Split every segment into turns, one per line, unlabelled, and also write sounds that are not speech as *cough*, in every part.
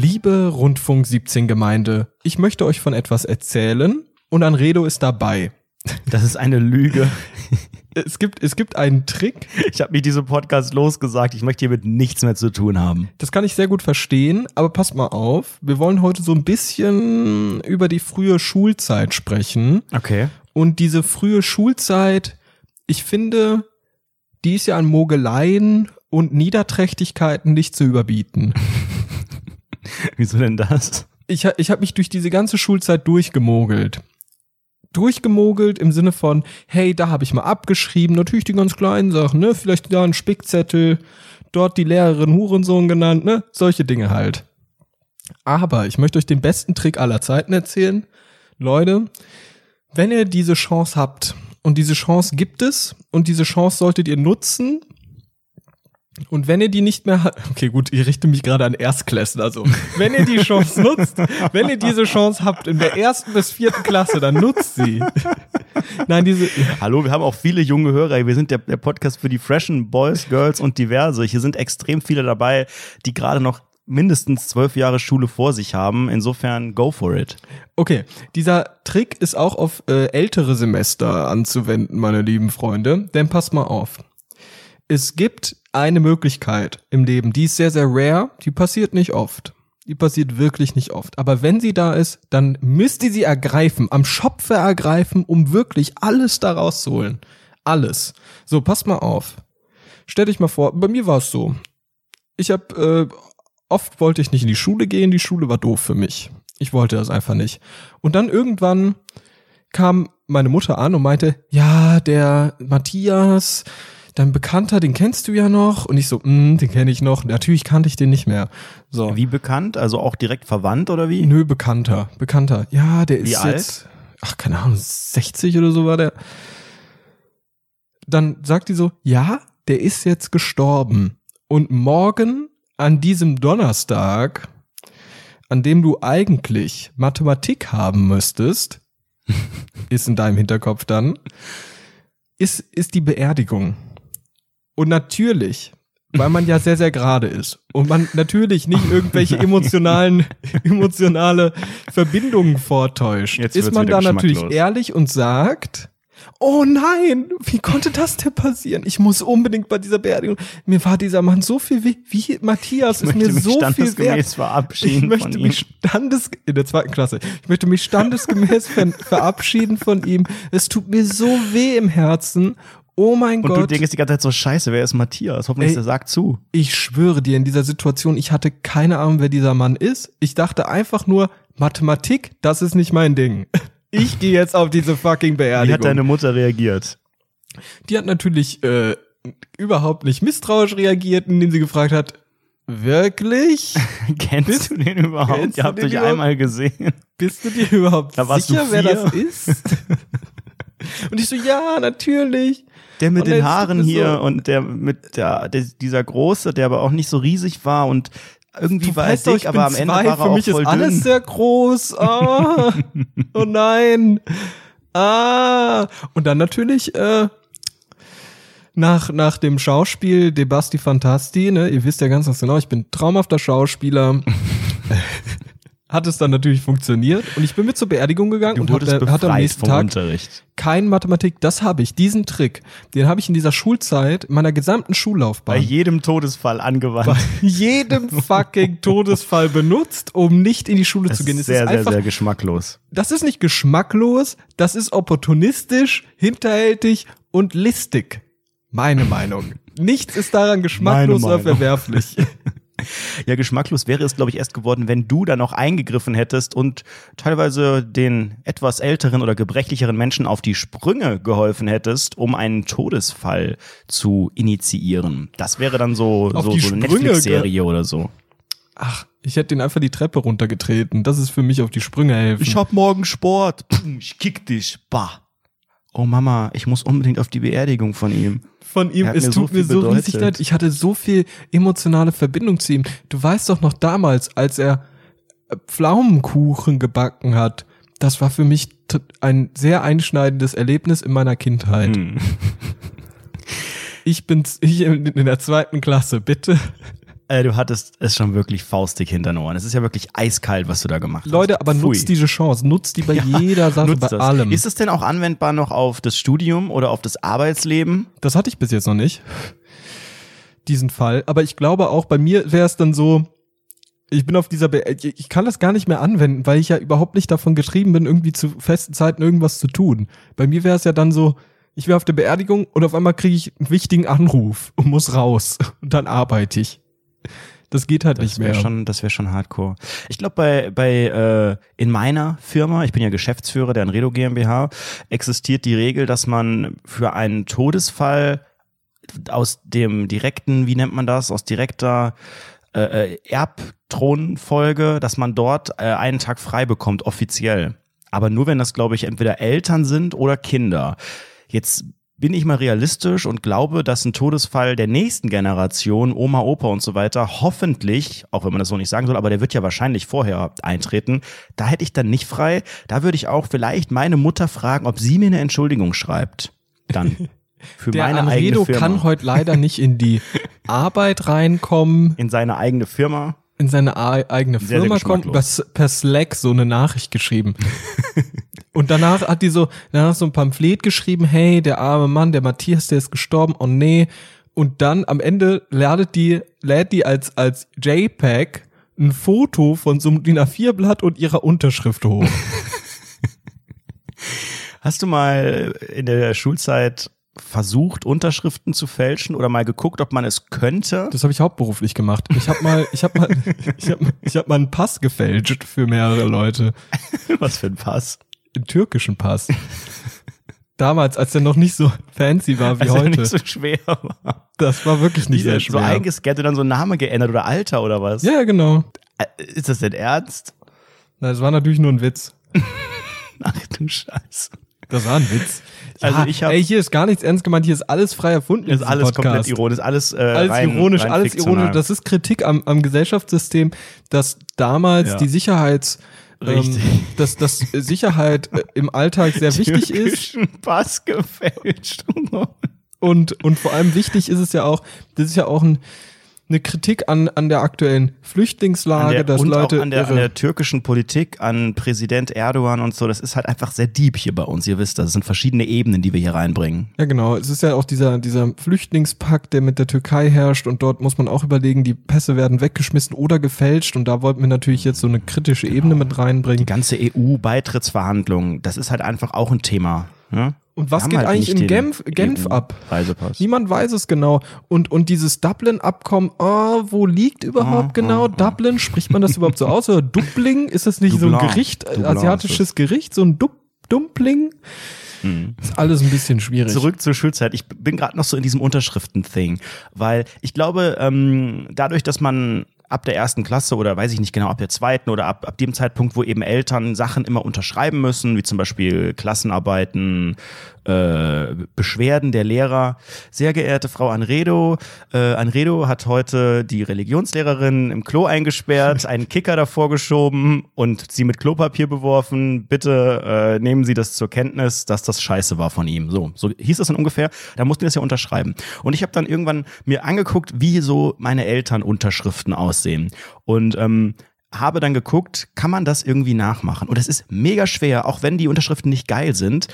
Liebe Rundfunk 17 Gemeinde, ich möchte euch von etwas erzählen und Anredo ist dabei.
Das ist eine Lüge. *laughs*
Es gibt, es gibt einen Trick,
Ich habe mich diesem Podcast losgesagt. Ich möchte hiermit nichts mehr zu tun haben.
das kann ich sehr gut verstehen, aber passt mal auf, wir wollen heute so ein bisschen über die frühe Schulzeit sprechen.
Okay.
Und diese frühe Schulzeit, ich finde, die ist ja an Mogeleien und Niederträchtigkeiten nicht zu überbieten. *laughs* *laughs*
Wieso denn das?
ich, ich habe mich durch diese ganze Schulzeit durchgemogelt. Durchgemogelt im Sinne von, hey, da habe ich mal abgeschrieben, natürlich die ganz kleinen Sachen, ne? Vielleicht da ein Spickzettel, dort die Lehrerin Hurensohn genannt, ne? Solche Dinge halt. Aber ich möchte euch den besten Trick aller Zeiten erzählen. Leute, wenn ihr diese Chance habt, und diese Chance gibt es, und diese Chance solltet ihr nutzen, und wenn ihr die nicht mehr habt, okay, gut, ich richte mich gerade an Erstklässler, also wenn ihr die Chance *laughs* nutzt, wenn ihr diese Chance habt in der ersten bis vierten Klasse, dann nutzt sie. Nein, diese,
Hallo, wir haben auch viele junge Hörer. Wir sind der, der Podcast für die freshen Boys, Girls und diverse. Hier sind extrem viele dabei, die gerade noch mindestens zwölf Jahre Schule vor sich haben. Insofern go for it.
okay, dieser Trick ist auch auf äh, ältere Semester anzuwenden, meine lieben Freunde, denn passt mal auf. Es gibt eine Möglichkeit im Leben, die ist sehr, sehr rare, die passiert nicht oft. Die passiert wirklich nicht oft. Aber wenn sie da ist, dann müsst ihr sie ergreifen, am Schopfe ergreifen, um wirklich alles da rauszuholen. Alles. So, passt mal auf. Stell dich mal vor, bei mir war es so. Ich hab, äh, oft wollte ich nicht in die Schule gehen, die Schule war doof für mich. Ich wollte das einfach nicht. Und dann irgendwann kam meine Mutter an und meinte, ja, der Matthias, dein Bekannter, den kennst du ja noch. Und ich so, mm, den kenne ich noch. Natürlich kannte ich den nicht mehr. So.
Wie bekannt? Also auch direkt verwandt oder wie?
Nö, Bekannter. Bekannter. Ja, der ist
Wie alt?
jetzt, ach, keine Ahnung, 60 oder so war der. Dann sagt die so, ja, der ist jetzt gestorben. Und morgen, an diesem Donnerstag, an dem du eigentlich Mathematik haben müsstest, *laughs* ist in deinem Hinterkopf dann, ist, ist die Beerdigung. Und natürlich, weil man ja sehr, sehr gerade ist und man natürlich nicht irgendwelche *laughs* emotionalen, emotionale Verbindungen vortäuscht,
Jetzt
ist man da natürlich ehrlich und sagt, oh nein, wie konnte das denn passieren? Ich muss unbedingt bei dieser Beerdigung, mir war dieser Mann so viel wie, wie Matthias
Ich
ist mir so viel wert.
standesgemäß
Ich
verabschieden
möchte
von
mich
ihm.
standes in der zweiten Klasse. Ich möchte mich standesgemäß ver verabschieden von ihm. Es tut mir so weh im Herzen. Oh mein
Und du
Gott.
denkst die ganze Zeit so, scheiße, wer ist Matthias? Hoffentlich
Ey.
der sagt zu.
Ich schwöre dir, in dieser Situation, ich hatte keine Ahnung, wer dieser Mann ist. Ich dachte einfach nur, Mathematik, das ist nicht mein Ding. *laughs* Ich gehe jetzt auf diese fucking
Wie
Beerdigung.
hat deine Mutter reagiert?
Die hat natürlich äh, überhaupt nicht misstrauisch reagiert, indem sie gefragt hat, wirklich? *laughs*
Kennst du den überhaupt?
Kennst
Ihr
du
habt euch
überhaupt?
einmal gesehen.
Bist du dir überhaupt
Da du
sicher, wer das ist? *laughs* Und ich so, ja, natürlich.
Der mit
Und
den Haaren hier
so-
und der mit der, der dieser große, der aber auch nicht so riesig war und irgendwie
Du
war er dick,
ich
aber am Ende
zwei.
war er
Für mich
voll
ist alles
dünn.
sehr groß. Ah. oh nein. Ah. Und dann natürlich äh, nach, nach dem Schauspiel De Basti Fantasti, ne, ihr wisst ja ganz genau, ich bin traumhafter Schauspieler. *laughs* Hat es dann natürlich funktioniert und ich bin mit zur Beerdigung gegangen
Du
und hatte, hatte am nächsten Tag
Unterricht.
kein Mathematik. Das habe ich, diesen Trick, den habe ich in dieser Schulzeit, in meiner gesamten
Bei
Schullaufbahn
jedem Todesfall angewandt.
bei *laughs* jedem *laughs* fucking Todesfall benutzt, um nicht in die Schule
Das
zu gehen.
ist
Es
sehr,
ist
sehr,
einfach,
sehr geschmacklos.
das ist nicht geschmacklos, das ist opportunistisch, hinterhältig und listig. Meine Meinung. Nichts ist daran geschmacklos oder verwerflich. *laughs*
Ja, geschmacklos wäre es, glaube ich, erst geworden, wenn du da noch eingegriffen hättest und teilweise den etwas älteren oder gebrechlicheren Menschen auf die Sprünge geholfen hättest, um einen Todesfall zu initiieren. Das wäre dann so,
Auf
so, so eine Netflix-Serie oder so.
Ach, ich hätte den einfach die Treppe runtergetreten. Das ist für mich auf die Sprünge helfen.
hab morgen Sport. Pum, Ich kick dich. Bah. Oh Mama, ich muss unbedingt auf die Beerdigung von ihm.
von ihm. Es
mir so
tut mir
viel
so riesig
bedeutet.
leid. Ich hatte so viel emotionale Verbindung zu ihm. Du weißt doch noch damals, als er äh, Pflaumenkuchen gebacken hat. Das war für mich ein sehr einschneidendes Erlebnis in meiner Kindheit.
Hm.
Ich bin ich in der zweiten Klasse, bitte.
Äh, du hattest es schon wirklich faustig hinter den Ohren. Es ist ja wirklich eiskalt, was du da gemacht hast.
Leute, aber
Pfui.
nutzt diese Chance, nutzt die bei *laughs* jeder Sache,
Nutzt
bei
das.
allem.
Ist es denn auch anwendbar noch auf das Studium oder auf das Arbeitsleben?
Das hatte ich bis jetzt noch nicht. *laughs* Diesen Fall. Aber ich glaube auch, bei mir wäre es dann so, ich bin auf dieser, Be ich kann das gar nicht mehr anwenden, weil ich ja überhaupt nicht davon getrieben bin, irgendwie zu festen Zeiten irgendwas zu tun. Bei mir wäre es ja dann so, ich wäre auf der Beerdigung und auf einmal kriege ich einen wichtigen Anruf und muss raus *laughs* und dann arbeite ich. Das geht halt nicht
Das wäre
mehr.
schon, das wäre schon hardcore. Ich glaube, bei, bei äh, in meiner Firma, ich bin ja Geschäftsführer der Anredo GmbH, existiert die Regel, dass man für einen Todesfall aus dem direkten, wie nennt man das, aus direkter äh, äh, Erbthronfolge, dass man dort äh, einen Tag frei bekommt, offiziell. Aber nur wenn das, glaube ich, entweder Eltern sind oder Kinder. Jetzt bin ich mal realistisch und glaube, dass ein Todesfall der nächsten Generation, Oma, Opa und so weiter, hoffentlich, auch wenn man das so nicht sagen soll, aber der wird ja wahrscheinlich vorher eintreten, da hätte ich dann nicht frei. Da würde ich auch vielleicht meine Mutter fragen, ob sie mir eine Entschuldigung schreibt. Dann. *laughs* Für
Der
meine
Anredo
eigene Firma.
kann heute leider nicht in die *laughs* Arbeit reinkommen,
in seine eigene Firma.
in seine eigene
Sehr, sehr
Firma kommen,
geschmacklos.
per, per Slack so eine Nachricht geschrieben. *laughs* Und danach hat die so, danach so ein Pamphlet geschrieben, hey, der arme Mann, der Matthias, der ist gestorben, oh nee. Und dann am Ende ladet die, lädt die als, als JPEG ein Foto von so einem DIN A4-Blatt und ihrer Unterschrift hoch. *laughs*
Hast du mal in der Schulzeit versucht, Unterschriften zu fälschen oder mal geguckt, ob man es könnte?
Das habe ich hauptberuflich gemacht. Ich habe mal, ich habe mal, *laughs* ich habe ich hab mal einen Pass gefälscht für mehrere Leute. *laughs*
Was für ein Pass.
Den türkischen Pass. Damals, als der noch nicht so fancy war wie
Also
heute.
nicht so schwer war.
das war wirklich nicht sehr
so
schwer.
eingescannt und dann so Name geändert oder Alter oder was?
ja, genau.
Ist das denn ernst?
Na, Das war natürlich nur ein Witz. *laughs*
Ach du Scheiße.
Das war ein Witz.
Also ich hab-
ey, hier ist gar nichts ernst gemeint, hier ist alles frei erfunden.
Ist alles
Podcast.
komplett ironisch, alles, äh,
Alles
rein,
ironisch,
rein
alles
fiktional.
ironisch. Das ist Kritik am, am Gesellschaftssystem, dass damals
Ja.
die Sicherheits, ähm,
Richtig.
dass, dass Sicherheit äh, im Alltag sehr wichtig ist.
Pass gefälscht. *laughs*
Und, und vor allem wichtig ist es ja auch, das ist ja auch ein, eine Kritik an, an der aktuellen Flüchtlingslage,
An der,
dass
und
Leute
auch an der, an der türkischen Politik, an Präsident Erdogan und so, das ist halt einfach sehr deep hier bei uns, ihr wisst das. Sind verschiedene Ebenen, die wir hier reinbringen.
Ja, genau. Es ist ja auch dieser, dieser Flüchtlingspakt, der mit der Türkei herrscht und dort muss man auch überlegen, die Pässe werden weggeschmissen oder gefälscht und da wollten wir natürlich jetzt so eine kritische Ebene mit
Die
reinbringen.
ganze EU-Beitrittsverhandlung, das ist halt einfach auch ein Thema. Ne?
Und was geht
halt
eigentlich in Genf, Genf ab?
EU-Reisepass.
Niemand weiß es genau. Und, und dieses Dublin-Abkommen, oh, wo liegt überhaupt
Ah,
genau
ah,
Dublin? Spricht man das überhaupt so aus? Oder *laughs* Dumpling? Ist das nicht so
Dublin.
ein Gericht, äh,
Dublin
asiatisches Gericht? So ein Dup Dumpling? Ist alles ein bisschen schwierig.
Zurück zur Schulzeit. Ich bin gerade noch so in diesem Unterschriften-Thing, weil ich glaube, ähm, dadurch, dass man ab der ersten Klasse oder weiß ich nicht genau, ab der zweiten oder ab, ab dem Zeitpunkt, wo eben Eltern Sachen immer unterschreiben müssen, wie zum Beispiel Klassenarbeiten, äh, Beschwerden der Lehrer. Sehr geehrte Frau Anredo, äh, Anredo hat heute die Religionslehrerin im Klo eingesperrt, einen Kicker davor geschoben und sie mit Klopapier beworfen. Bitte äh, nehmen Sie das zur Kenntnis, dass das scheiße war von ihm. So, so hieß das dann ungefähr. Da mussten wir das ja unterschreiben. Und ich habe dann irgendwann mir angeguckt, wie so meine Eltern Unterschriften aussehen. Und ähm, habe dann geguckt, kann man das irgendwie nachmachen? Und es ist mega schwer, auch wenn die Unterschriften nicht geil sind.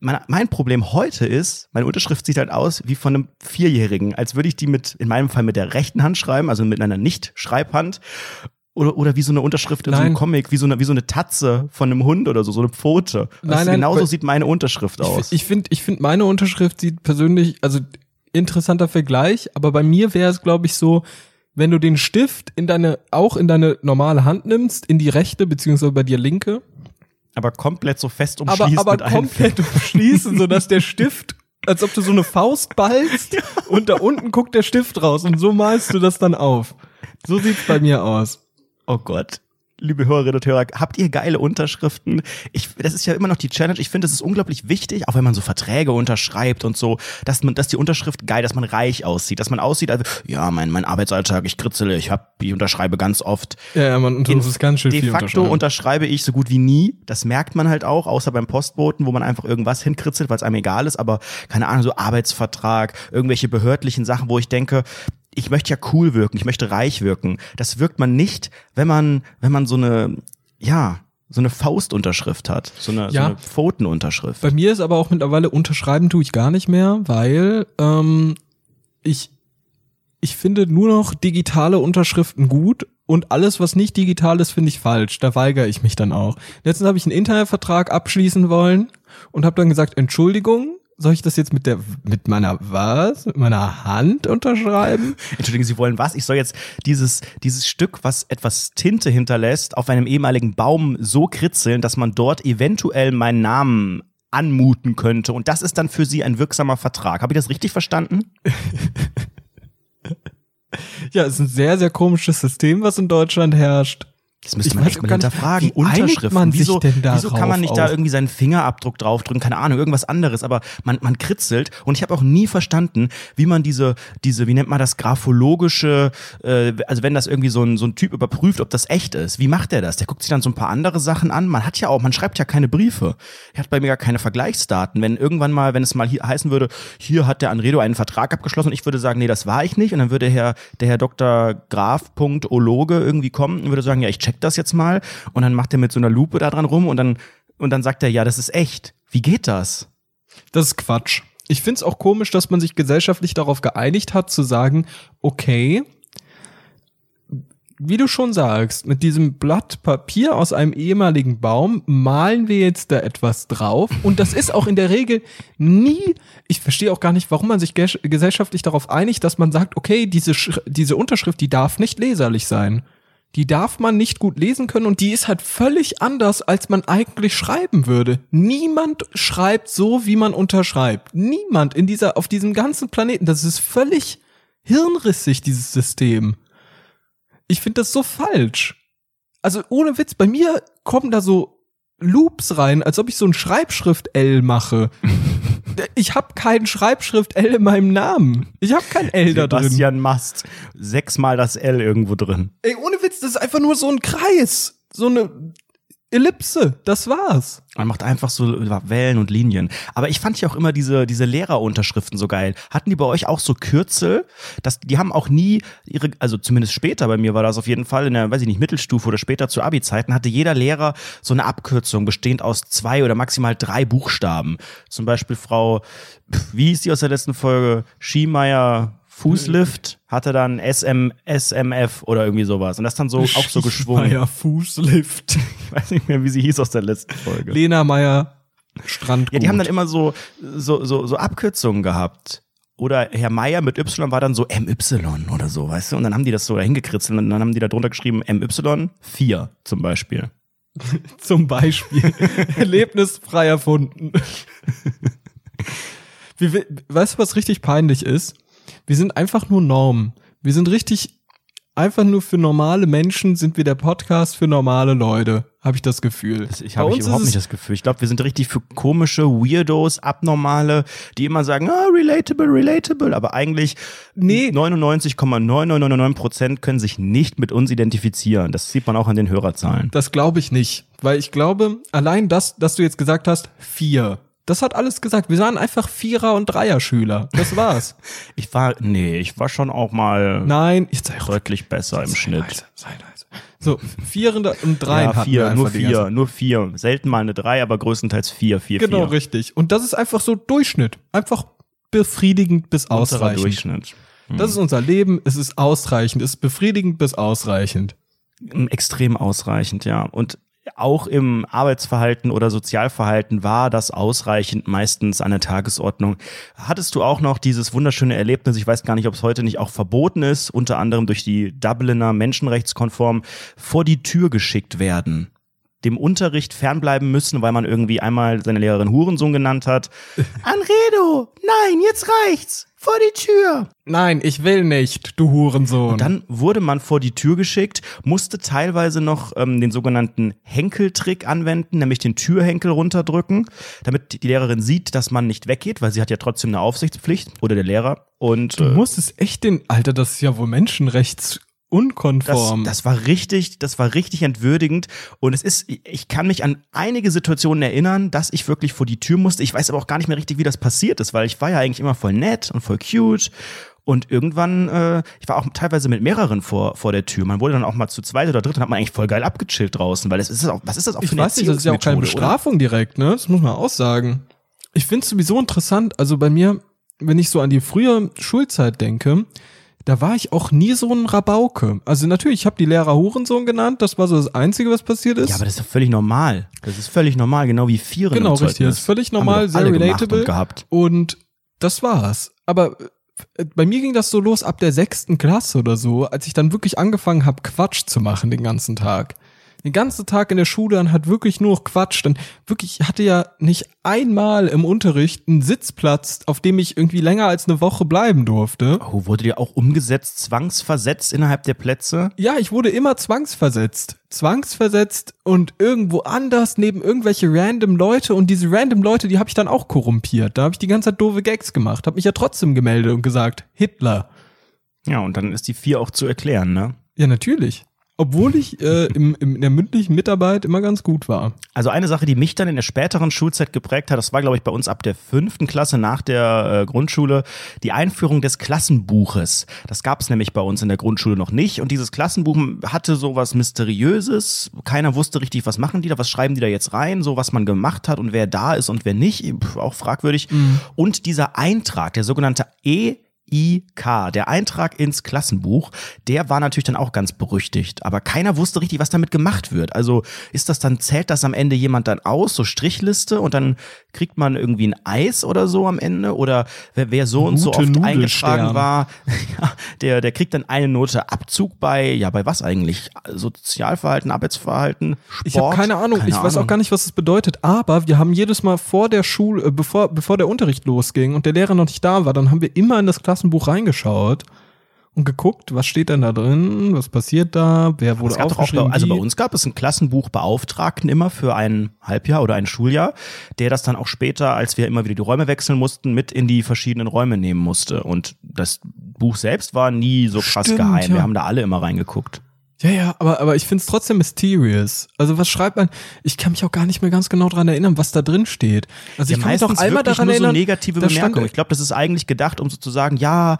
Mein, mein Problem heute ist, meine Unterschrift sieht halt aus wie von einem Vierjährigen, als würde ich die mit, in meinem Fall mit der rechten Hand schreiben, also mit einer Nicht-Schreibhand. Oder, oder wie so eine Unterschrift in so einem
Nein.
Comic, wie so, eine, wie so eine Tatze von einem Hund oder so, so eine Pfote.
Nein,
Weißt du,
nein,
genauso sieht meine Unterschrift
Ich,
aus.
ich finde, ich find, meine Unterschrift sieht persönlich, also interessanter Vergleich, aber bei mir wäre es, glaube ich, so, wenn du den Stift in deine, auch in deine normale Hand nimmst, in die rechte, beziehungsweise bei dir linke,
aber komplett so fest
aber,
umschließt
aber
mit einem
komplett umschließen, sodass der Stift, als ob du so eine Faust ballst *laughs* und da unten guckt der Stift raus und so malst du das dann auf. So sieht's bei mir aus.
Oh Gott. Liebe Hörerinnen und Hörer, habt ihr geile Unterschriften? Ich, das ist ja immer noch die Challenge. Ich finde, es ist unglaublich wichtig, auch wenn man so Verträge unterschreibt und so, dass man, dass die Unterschrift geil, dass man reich aussieht, dass man aussieht, also, ja, mein, mein Arbeitsalltag, ich kritzele, ich hab, ich unterschreibe ganz oft.
Ja, man, und das ist ganz schön
De
viel
facto unterschreibe ich so gut wie nie. Das merkt man halt auch, außer beim Postboten, wo man einfach irgendwas hinkritzelt, weil es einem egal ist. Aber keine Ahnung, so Arbeitsvertrag, irgendwelche behördlichen Sachen, wo ich denke, ich möchte ja cool wirken, ich möchte reich wirken. Das wirkt man nicht, wenn man, wenn man so eine, ja, so eine Faustunterschrift hat, so eine,
Ja.
so eine Pfotenunterschrift.
Bei mir ist aber auch mittlerweile unterschreiben tue ich gar nicht mehr, weil ähm, ich ich finde nur noch digitale Unterschriften gut und alles, was nicht digital ist, finde ich falsch. Da weigere ich mich dann auch. Letztens habe ich einen Internetvertrag abschließen wollen und habe dann gesagt, Entschuldigung, soll ich das jetzt mit der mit meiner was? Mit meiner Hand unterschreiben? *laughs*
Entschuldigen Sie wollen was? Ich soll jetzt dieses, dieses Stück, was etwas Tinte hinterlässt, auf einem ehemaligen Baum so kritzeln, dass man dort eventuell meinen Namen anmuten könnte. Und das ist dann für Sie ein wirksamer Vertrag. Habe ich das richtig verstanden? *laughs*
Ja, es ist ein sehr sehr komisches System, was in Deutschland herrscht.
Das müsste
Ich
man echt mal
nicht,
hinterfragen.
einigt
Unterschriften.
man
wieso, wieso kann man nicht da
auch?
irgendwie seinen Fingerabdruck draufdrücken? Keine Ahnung, irgendwas anderes. Aber man, man kritzelt. Und ich habe auch nie verstanden, wie man diese, diese, wie nennt man das, graphologische, äh, also wenn das irgendwie so ein, so ein Typ überprüft, ob das echt ist. Wie macht der das? Der guckt sich dann so ein paar andere Sachen an. Man hat ja auch, man schreibt ja keine Briefe. Er hat bei mir gar keine Vergleichsdaten. Wenn irgendwann mal, wenn es mal hier heißen würde, hier hat der Anredo einen Vertrag abgeschlossen und ich würde sagen, nee, das war ich nicht. Und dann würde Herr, der Herr Dr. Graf.ologe irgendwie kommen und würde sagen, ja, ich check das jetzt mal. Und dann macht er mit so einer Lupe da dran rum und dann, und dann sagt er, ja, das ist echt. Wie geht das?
Das ist Quatsch. Ich find's auch komisch, dass man sich gesellschaftlich darauf geeinigt hat, zu sagen, okay, wie du schon sagst, mit diesem Blatt Papier aus einem ehemaligen Baum malen wir jetzt da etwas drauf. Und das ist auch in der Regel nie, ich verstehe auch gar nicht, warum man sich ges- gesellschaftlich darauf einigt, dass man sagt, okay, diese, diese Unterschrift, die darf nicht leserlich sein. Die darf man nicht gut lesen können und die ist halt völlig anders, als man eigentlich schreiben würde. Niemand schreibt so, wie man unterschreibt. Niemand in dieser, auf diesem ganzen Planeten. Das ist völlig hirnrissig, dieses System. Ich finde das so falsch. Also ohne Witz, bei mir kommen da so Loops rein, als ob ich so ein Schreibschrift-L mache. *laughs* Ich habe kein Schreibschrift-L in meinem Namen. Ich habe kein L da drin.
Sebastian Mast. Sechsmal das L irgendwo drin.
Ey, ohne Witz, das ist einfach nur so ein Kreis. So eine Ellipse. Das war's.
Man macht einfach so Wellen und Linien. Aber ich fand ja auch immer diese, diese Lehrerunterschriften so geil. Hatten die bei euch auch so Kürzel? Das, die haben auch nie ihre, also zumindest später bei mir war das auf jeden Fall in der, weiß ich nicht, Mittelstufe oder später zu Abi-Zeiten, hatte jeder Lehrer so eine Abkürzung bestehend aus zwei oder maximal drei Buchstaben. Zum Beispiel Frau, wie hieß die aus der letzten Folge? Schiemeyer Fußlift hatte dann SM, SMF oder irgendwie sowas. Und das dann so auch so geschwungen.
Meier Fußlift. *laughs*
Ich weiß nicht mehr, wie sie hieß aus der letzten Folge.
Lena Meier Strand.
Ja, die haben dann immer so, so, so, so Abkürzungen gehabt. Oder Herr Meier mit Y war dann so MY oder so, weißt du? Und dann haben die das so dahin gekritzelt und dann haben die da drunter geschrieben MY 4 zum Beispiel. *laughs*
zum Beispiel *laughs* erlebnisfrei erfunden. Wie, wi- weißt du, was richtig peinlich ist? Wir sind einfach nur Normen. Wir sind richtig einfach nur für normale Menschen sind wir der Podcast für normale Leute, habe ich das Gefühl.
Ich
Bei
habe überhaupt nicht das Gefühl. Ich glaube, wir sind richtig für komische Weirdos, Abnormale, die immer sagen, ah, relatable, relatable. Aber eigentlich
Nee.
99,9999 Prozent können sich nicht mit uns identifizieren. Das sieht man auch an den Hörerzahlen.
Das glaube ich nicht, weil ich glaube, allein das, dass du jetzt gesagt hast, vier, das hat alles gesagt. Wir waren einfach Vierer- und Dreier-Schüler. Das war's. *laughs*
Ich war, nee, ich war schon auch mal
Nein, ich sei
deutlich besser im
sei
Schnitt.
leise, sei leise. So, Vier und Dreien
Ja, vier, nur vier, nur vier. Selten mal eine drei, aber größtenteils vier, vier,
Genau,
vier.
richtig. Und das ist einfach so Durchschnitt. Einfach befriedigend bis
Unterer
ausreichend.
Durchschnitt.
Das ist unser Leben. Es ist ausreichend. Es ist befriedigend bis ausreichend.
Extrem ausreichend, ja. Und auch im Arbeitsverhalten oder Sozialverhalten war das ausreichend meistens an der Tagesordnung. Hattest du auch noch dieses wunderschöne Erlebnis, ich weiß gar nicht, ob es heute nicht auch verboten ist, unter anderem durch die Dubliner Menschenrechtskonform, vor die Tür geschickt werden? Dem Unterricht fernbleiben müssen, weil man irgendwie einmal seine Lehrerin Hurensohn genannt hat. *laughs* Anredo, nein, jetzt reicht's. Vor die Tür.
Nein, ich will nicht, du Hurensohn.
Und dann wurde man vor die Tür geschickt, musste teilweise noch ähm, den sogenannten Henkeltrick anwenden, nämlich den Türhenkel runterdrücken, damit die Lehrerin sieht, dass man nicht weggeht, weil sie hat ja trotzdem eine Aufsichtspflicht oder der Lehrer. Und
du
äh,
musstest echt den, Alter, das ist ja wohl
das,
menschenrechtsunkonform.
das war richtig, das war richtig entwürdigend. Und es ist, ich kann mich an einige Situationen erinnern, dass ich wirklich vor die Tür musste. Ich weiß aber auch gar nicht mehr richtig, wie das passiert ist, weil ich war ja eigentlich immer voll nett und voll cute. Und irgendwann, äh, ich war auch teilweise mit mehreren vor, vor der Tür. Man wurde dann auch mal zu zweit oder dritt und hat man eigentlich voll geil abgechillt draußen, weil es ist auch, was ist das auch
Ich
für eine
weiß nicht, das ist ja auch keine
Erziehungsmethode, oder?
Bestrafung direkt, ne? Das muss man auch sagen. Ich finde es sowieso interessant, also bei mir, wenn ich so an die frühe Schulzeit denke, da war ich auch nie so ein Rabauke. Also natürlich, ich habe die Lehrer Hurensohn genannt, das war so das Einzige, was passiert ist.
Ja, aber das ist doch völlig normal. Das ist völlig normal, genau wie Vieren
Genau, richtig. Das ist völlig normal, sehr relatable.
Und gehabt.
Und das war's. Aber äh, bei mir ging das so los ab der sechsten Klasse oder so, als ich dann wirklich angefangen habe, Quatsch zu machen den ganzen Tag. Den ganzen Tag in der Schule und hat wirklich nur noch Quatsch. Dann wirklich, ich hatte ja nicht einmal im Unterricht einen Sitzplatz, auf dem ich irgendwie länger als eine Woche bleiben durfte.
Oh, wurde dir auch umgesetzt, zwangsversetzt innerhalb der Plätze?
Ja, ich wurde immer zwangsversetzt. Zwangsversetzt und irgendwo anders neben irgendwelche random Leute und diese random Leute, die habe ich dann auch korrumpiert. Da habe ich die ganze Zeit doofe Gags gemacht, habe mich ja trotzdem gemeldet und gesagt, Hitler.
Ja, und dann ist die vier auch zu erklären, ne?
Ja, natürlich. Obwohl ich äh, im, im, in der mündlichen Mitarbeit immer ganz gut war.
Also eine Sache, die mich dann in der späteren Schulzeit geprägt hat, das war, glaube ich, bei uns ab der fünften Klasse nach der äh, Grundschule, die Einführung des Klassenbuches. Das gab es nämlich bei uns in der Grundschule noch nicht. Und dieses Klassenbuch hatte so was Mysteriöses. Keiner wusste richtig, was machen die da, was schreiben die da jetzt rein, so was man gemacht hat und wer da ist und wer nicht. Auch fragwürdig. Und dieser Eintrag, der sogenannte E IK, der Eintrag ins Klassenbuch, der war natürlich dann auch ganz berüchtigt, aber keiner wusste richtig, was damit gemacht wird. Also ist das dann, zählt das am Ende jemand dann aus, so Strichliste und dann kriegt man irgendwie ein Eis oder so am Ende oder wer, wer so und so
Gute
oft eingetragen war, *laughs* ja, der, der kriegt dann eine Note Abzug bei, ja, bei was eigentlich? Sozialverhalten, Arbeitsverhalten, Sport?
Ich habe keine Ahnung, ich weiß auch gar nicht, was das bedeutet, aber wir haben jedes Mal vor der Schule, äh, bevor, bevor der Unterricht losging und der Lehrer noch nicht da war, dann haben wir immer in das Klassenbuch reingeschaut und geguckt, was steht denn da drin, was passiert da, wer wurde
auch
aufgeschrieben.
also bei uns gab es einen Klassenbuchbeauftragten immer für ein Halbjahr oder ein Schuljahr, der das dann auch später, als wir immer wieder die Räume wechseln mussten, mit in die verschiedenen Räume nehmen musste. Und das Buch selbst war nie so krass
Stimmt,
geheim.
ja.
Wir haben da alle immer reingeguckt.
Ja, ja, aber, aber ich find's trotzdem mysterious. Also was schreibt man? Ich kann mich auch gar nicht mehr ganz genau dran erinnern, was da drin steht. Also ich
ja,
kann mich doch einmal daran
nur
erinnern,
so negative Bemerkungen. Ich glaube, das ist eigentlich gedacht, um sozusagen, ja,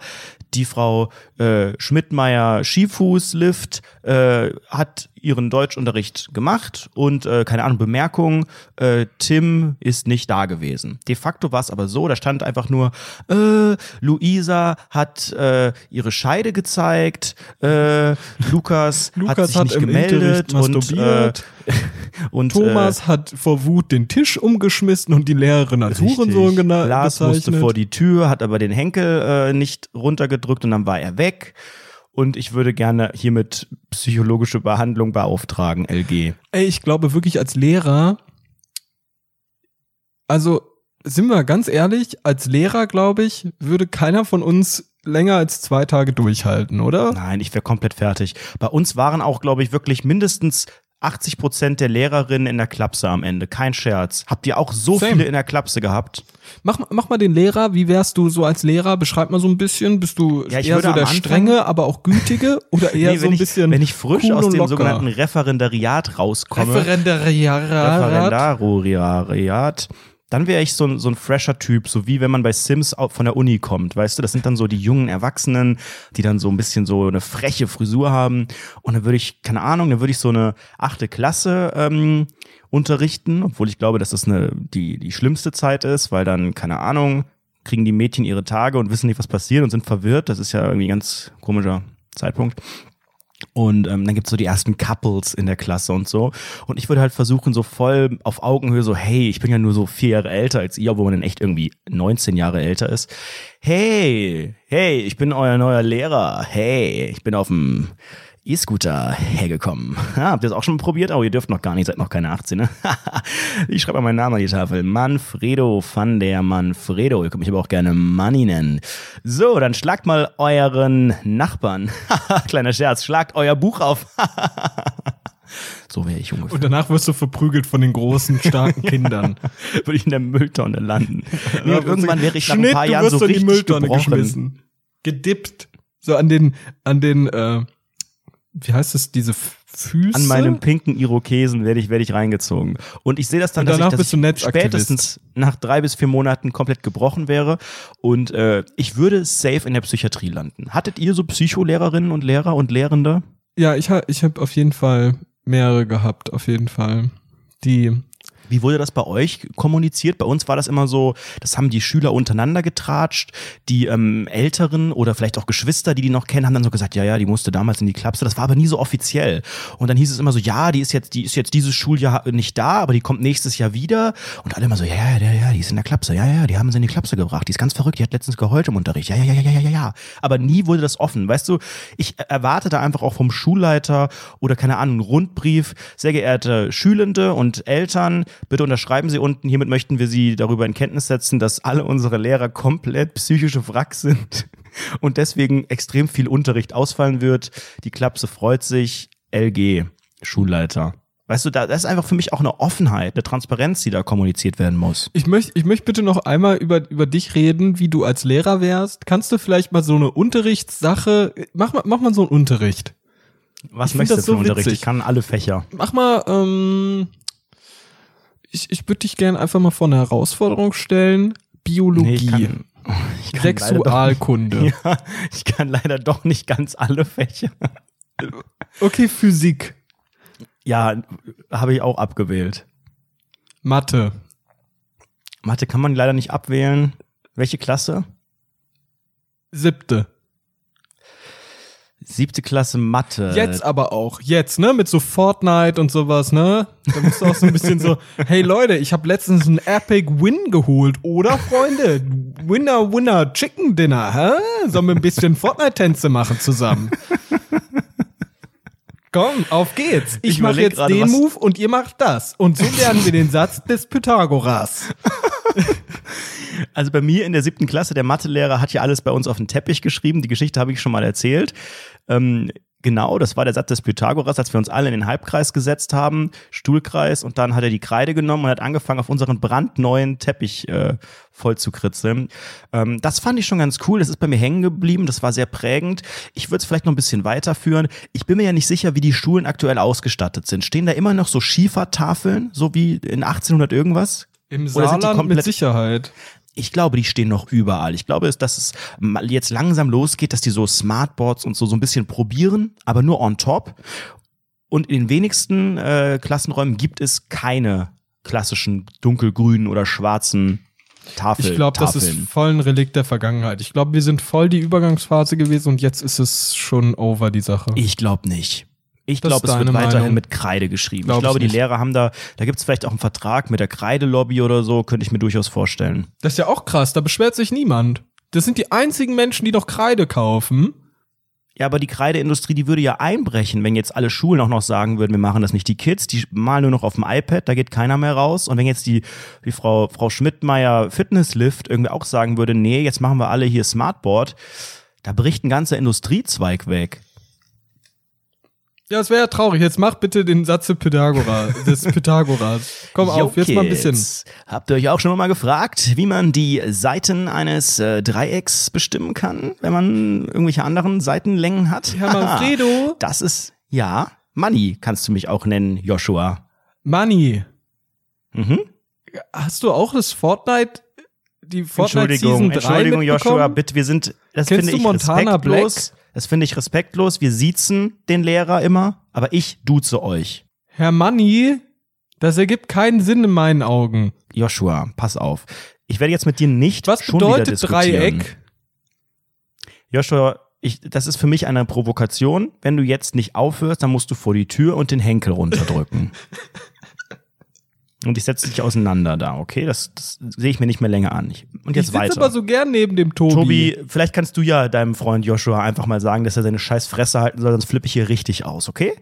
die Frau äh, Schmidtmeier Skifußlift äh, hat ihren Deutschunterricht gemacht und äh, keine Ahnung, Bemerkung, äh, Tim ist nicht da gewesen. De facto war es aber so, da stand einfach nur, äh, Luisa hat äh, ihre Scheide gezeigt, äh, Lukas, *laughs* hat
Lukas
sich
hat
nicht gemeldet und, äh, *laughs* und
Thomas hat vor Wut den Tisch umgeschmissen und die Lehrerin als Hurensohn gena-
Lars musste
bezeichnet.
vor die Tür, hat aber den Henkel äh, nicht runtergedrückt und dann war er weg. Und ich würde gerne hiermit psychologische Behandlung beauftragen, LG.
Ey, ich glaube wirklich als Lehrer, also sind wir ganz ehrlich, als Lehrer, glaube ich, würde keiner von uns länger als zwei Tage durchhalten, oder?
Nein, ich wäre komplett fertig. Bei uns waren auch, glaube ich, wirklich mindestens 80 Prozent der Lehrerinnen in der Klapse am Ende. Kein Scherz. Habt ihr auch so
Same.
viele in der Klapse gehabt?
Mach, mach mal den Lehrer, wie wärst du so als Lehrer? Beschreib mal so ein bisschen, bist du
Ja,
eher so der
Anfang-
strenge, aber auch gütige oder eher
Nee,
so ein
ich,
bisschen
wenn ich frisch
cool
aus dem sogenannten Referendariat rauskomme.
Referendariat.
Referendariat. Dann wäre ich so ein, so ein fresher Typ, so wie wenn man bei Sims von der Uni kommt, weißt du? Das sind dann so die jungen Erwachsenen, die dann so ein bisschen so eine freche Frisur haben. Und dann würde ich, keine Ahnung, dann würde ich so eine achte Klasse ähm, unterrichten, obwohl ich glaube, dass das eine, die, die schlimmste Zeit ist, weil dann, keine Ahnung, kriegen die Mädchen ihre Tage und wissen nicht, was passiert und sind verwirrt. Das ist ja irgendwie ein ganz komischer Zeitpunkt. Und ähm, dann gibt's so die ersten Couples in der Klasse und so. Und ich würde halt versuchen, so voll auf Augenhöhe, so, hey, ich bin ja nur so vier Jahre älter als ihr, obwohl man dann echt irgendwie 19 Jahre älter ist. Hey, hey, ich bin euer neuer Lehrer. Hey, ich bin auf dem E-Scooter hergekommen. Ja, habt ihr das auch schon probiert? Oh, ihr dürft noch gar nicht, seid noch keine 18, ne? *laughs* ich schreibe mal meinen Namen an die Tafel. Manfredo van der Manfredo. Ihr könnt mich aber auch gerne Manni nennen. So, dann schlagt mal euren Nachbarn. *laughs* Kleiner Scherz, schlagt euer Buch auf. *laughs* so wäre ich ungefähr.
Und danach wirst du verprügelt von den großen, starken Kindern.
Würde ich in der Mülltonne landen. Nee, irgendwann wäre ich nach
Schnitt,
ein paar Jahren so
in die
richtig
Mülltonne
gebrochen.
geschmissen. Gedippt. So an den, an den, äh, wie heißt es, diese Füße.
An meinem pinken Irokesen werde ich, werde ich reingezogen. Und ich sehe das dann, dass ich, dass ich spätestens nach drei bis vier Monaten komplett gebrochen wäre. Und äh, ich würde safe in der Psychiatrie landen. Hattet ihr so Psycholehrerinnen und Lehrer und Lehrende?
Ja, ich, ha ich habe auf jeden Fall mehrere gehabt, auf jeden Fall. Die
Wie wurde das bei euch kommuniziert? Bei uns war das immer so, das haben die Schüler untereinander getratscht. Die ähm, Älteren oder vielleicht auch Geschwister, die die noch kennen, haben dann so gesagt, ja, ja, die musste damals in die Klapse. Das war aber nie so offiziell. Und dann hieß es immer so, ja, die ist jetzt, die ist jetzt dieses Schuljahr nicht da, aber die kommt nächstes Jahr wieder. Und alle immer so, ja, ja, ja, ja, die ist in der Klapse. Ja, ja, die haben sie in die Klapse gebracht. Die ist ganz verrückt. Die hat letztens geheult im Unterricht. Ja, ja, ja, ja, ja, ja, ja. Aber nie wurde das offen. Weißt du, ich erwarte da einfach auch vom Schulleiter oder keine Ahnung, Rundbrief. Sehr geehrte Schülende und Eltern, bitte unterschreiben Sie unten. Hiermit möchten wir Sie darüber in Kenntnis setzen, dass alle unsere Lehrer komplett psychische Wrack sind *laughs* und deswegen extrem viel Unterricht ausfallen wird. Die Klapse freut sich. LG, Schulleiter. Weißt du, da, das ist einfach für mich auch eine Offenheit, eine Transparenz, die da kommuniziert werden muss.
Ich möchte ich möcht bitte noch einmal über, über dich reden, wie du als Lehrer wärst. Kannst du vielleicht mal so eine Unterrichtssache, mach mal, mach mal so einen Unterricht.
Was
Ich
möchtest du für
so
Unterricht?
witzig.
Ich kann alle Fächer.
Mach mal, ähm, ich, ich würde dich gerne einfach mal vor eine Herausforderung stellen. Biologie,
kann, ich kann *laughs*
Sexualkunde.
Doch, *laughs* ja, ich kann leider doch nicht ganz alle Fächer.
Okay, Physik,
Ja, habe ich auch abgewählt.
Mathe,
Mathe kann man leider nicht abwählen. Welche Klasse?
siebte.
Siebte Klasse Mathe.
Jetzt aber auch, jetzt, ne, mit so Fortnite und sowas, ne? Da musst du auch so ein bisschen so, *laughs* hey Leute, ich habe letztens einen Epic Win geholt, oder Freunde? Winner, Winner, Chicken Dinner, hä? Sollen wir ein bisschen Fortnite-Tänze machen zusammen? Komm, auf geht's. Ich,
Ich
mache jetzt
gerade,
den Move und ihr macht das. Und so lernen wir den Satz des Pythagoras. *laughs*
Also bei mir in der siebten Klasse, der Mathelehrer hat ja alles bei uns auf den Teppich geschrieben. Die Geschichte habe ich schon mal erzählt. Ähm, genau, das war der Satz des Pythagoras, als wir uns alle in den Halbkreis gesetzt haben, Stuhlkreis, und dann hat er die Kreide genommen und hat angefangen, auf unseren brandneuen Teppich äh, voll zu kritzeln. Ähm, das fand ich schon ganz cool. Das ist bei mir hängen geblieben. Das war sehr prägend. Ich würde es vielleicht noch ein bisschen weiterführen. Ich bin mir ja nicht sicher, wie die Schulen aktuell ausgestattet sind. Stehen da immer noch so Schiefertafeln, so wie in 1800 irgendwas?
Im
Oder sind die
Saarland mit Sicherheit.
Ich glaube, die stehen noch überall. Ich glaube, dass es jetzt langsam losgeht, dass die so Smartboards und so so ein bisschen probieren, aber nur on top. Und in den wenigsten äh, Klassenräumen gibt es keine klassischen dunkelgrünen oder schwarzen Tafel
Ich glaube, das ist
Tafeln.
voll ein Relikt der Vergangenheit. Ich glaube, wir sind voll die Übergangsphase gewesen und jetzt ist es schon over, die Sache.
Ich glaube nicht. Ich glaube, es wird weiterhin
Meinung.
mit Kreide geschrieben.
Glaub
ich glaube,
ich
die. Lehrer haben da, da gibt es vielleicht auch einen Vertrag mit der Kreidelobby oder so, könnte ich mir durchaus vorstellen.
Das ist ja auch krass, da beschwert sich niemand. Das sind die einzigen Menschen, die noch Kreide kaufen.
Ja, aber die Kreideindustrie, die würde ja einbrechen, wenn jetzt alle Schulen auch noch sagen würden, wir machen das nicht. Die Kids, die malen nur noch auf dem iPad, da geht keiner mehr raus. Und wenn jetzt die, die Frau, Frau Schmidtmeier Fitnesslift irgendwie auch sagen würde, nee, jetzt machen wir alle hier Smartboard, da bricht ein ganzer Industriezweig weg.
Ja, es wäre ja traurig. Jetzt mach bitte den Satz des Pythagoras. *laughs* des Pythagoras. Komm auf, jetzt mal ein bisschen.
Habt ihr euch auch schon mal gefragt, wie man die Seiten eines äh, Dreiecks bestimmen kann, wenn man irgendwelche anderen Seitenlängen hat?
Herr Manfredo.
Das ist, ja, Money kannst du mich auch nennen, Joshua.
Money.
Mhm.
Hast du auch das Fortnite, die Fortnite
Entschuldigung,
Season 3
Entschuldigung, Joshua, bitte, wir sind, das
Kennst
finde
du
ich
Montana
respektlos. Das finde ich respektlos. Wir siezen den Lehrer immer, aber ich duze euch.
Herr Money, das ergibt keinen Sinn in meinen Augen.
Joshua, pass auf. Ich werde jetzt mit dir nicht
Was
schon wieder
bedeutet
diskutieren.
Dreieck?
Joshua, ich, das ist für mich eine Provokation. Wenn du jetzt nicht aufhörst, dann musst du vor die Tür und den Henkel runterdrücken. *laughs* und ich setze dich auseinander da, okay? Das, das sehe ich mir nicht mehr länger an. Ich, und jetzt
ich sitze
weiter.
aber so gern neben dem Tobi.
Tobi, vielleicht kannst du ja deinem Freund Joshua einfach mal sagen, dass er seine scheiß Fresse halten soll, sonst flippe ich hier richtig aus, okay?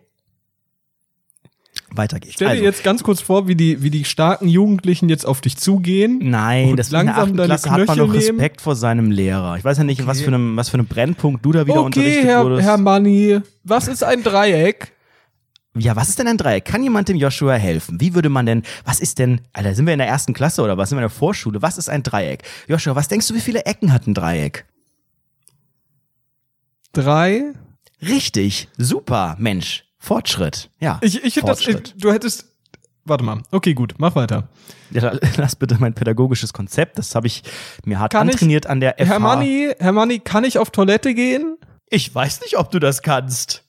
Weiter geht's.
Stell dir
Also,
jetzt ganz kurz vor, wie die, wie die starken Jugendlichen jetzt auf dich zugehen.
nein, das in der
langsam
achten
deine
Klasse hat man
Knöchel
noch
nehmen.
Respekt vor seinem Lehrer. Ich weiß ja nicht, in was für einem, was für einem Brennpunkt du da wieder
Okay,
unterrichtet
Herr,
wurdest.
Herr Money, was ist ein Dreieck?
Ja, was ist denn ein Dreieck? Kann jemand dem Joshua helfen? Wie würde man denn, was ist denn, Alter, sind wir in der ersten Klasse oder was sind wir in der Vorschule? Was ist ein Dreieck? Joshua, was denkst du, wie viele Ecken hat ein Dreieck?
Drei?
Richtig, super, Mensch. Fortschritt, ja.
Ich, ich finde das, äh, du hättest, warte mal, okay, gut, mach weiter.
Ja, *laughs* lass bitte mein pädagogisches Konzept, das habe ich mir hart
Kann ich-
antrainiert an der FH.
Herr Manni, Herr Manni, kann ich auf Toilette gehen?
ich weiß nicht, ob du das kannst.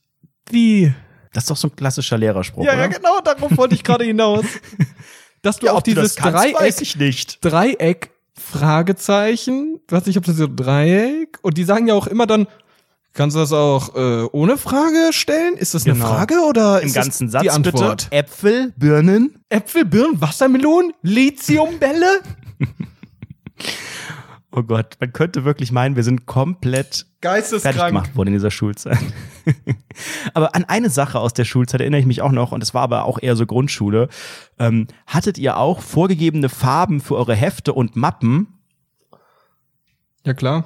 Wie?
Das ist doch so ein klassischer Lehrerspruch,
Ja,
oder?
ja, genau, darauf wollte ich *laughs* gerade hinaus. Dass du
Ja, du
dieses
das kannst, weiß
Dreieck,
ich nicht.
Dreieck, Fragezeichen, weiß nicht, ob das so Dreieck, und die sagen ja auch immer dann, kannst du das auch äh, ohne Frage stellen? Ist das eine
Genau.
Frage oder
Im
ist
ganzen
das die
Satz bitte.
Antwort?
Äpfel, Birnen.
Äpfel, Birnen, Wassermelonen, Lithiumbälle? *laughs*
Oh Gott, man könnte wirklich meinen, wir sind komplett fertig
Geisteskrank.
gemacht worden in dieser Schulzeit. *laughs* aber an eine Sache aus der Schulzeit erinnere ich mich auch noch, und das war aber auch eher so Grundschule. Ähm, hattet ihr auch vorgegebene Farben für eure Hefte und Mappen?
Ja, klar.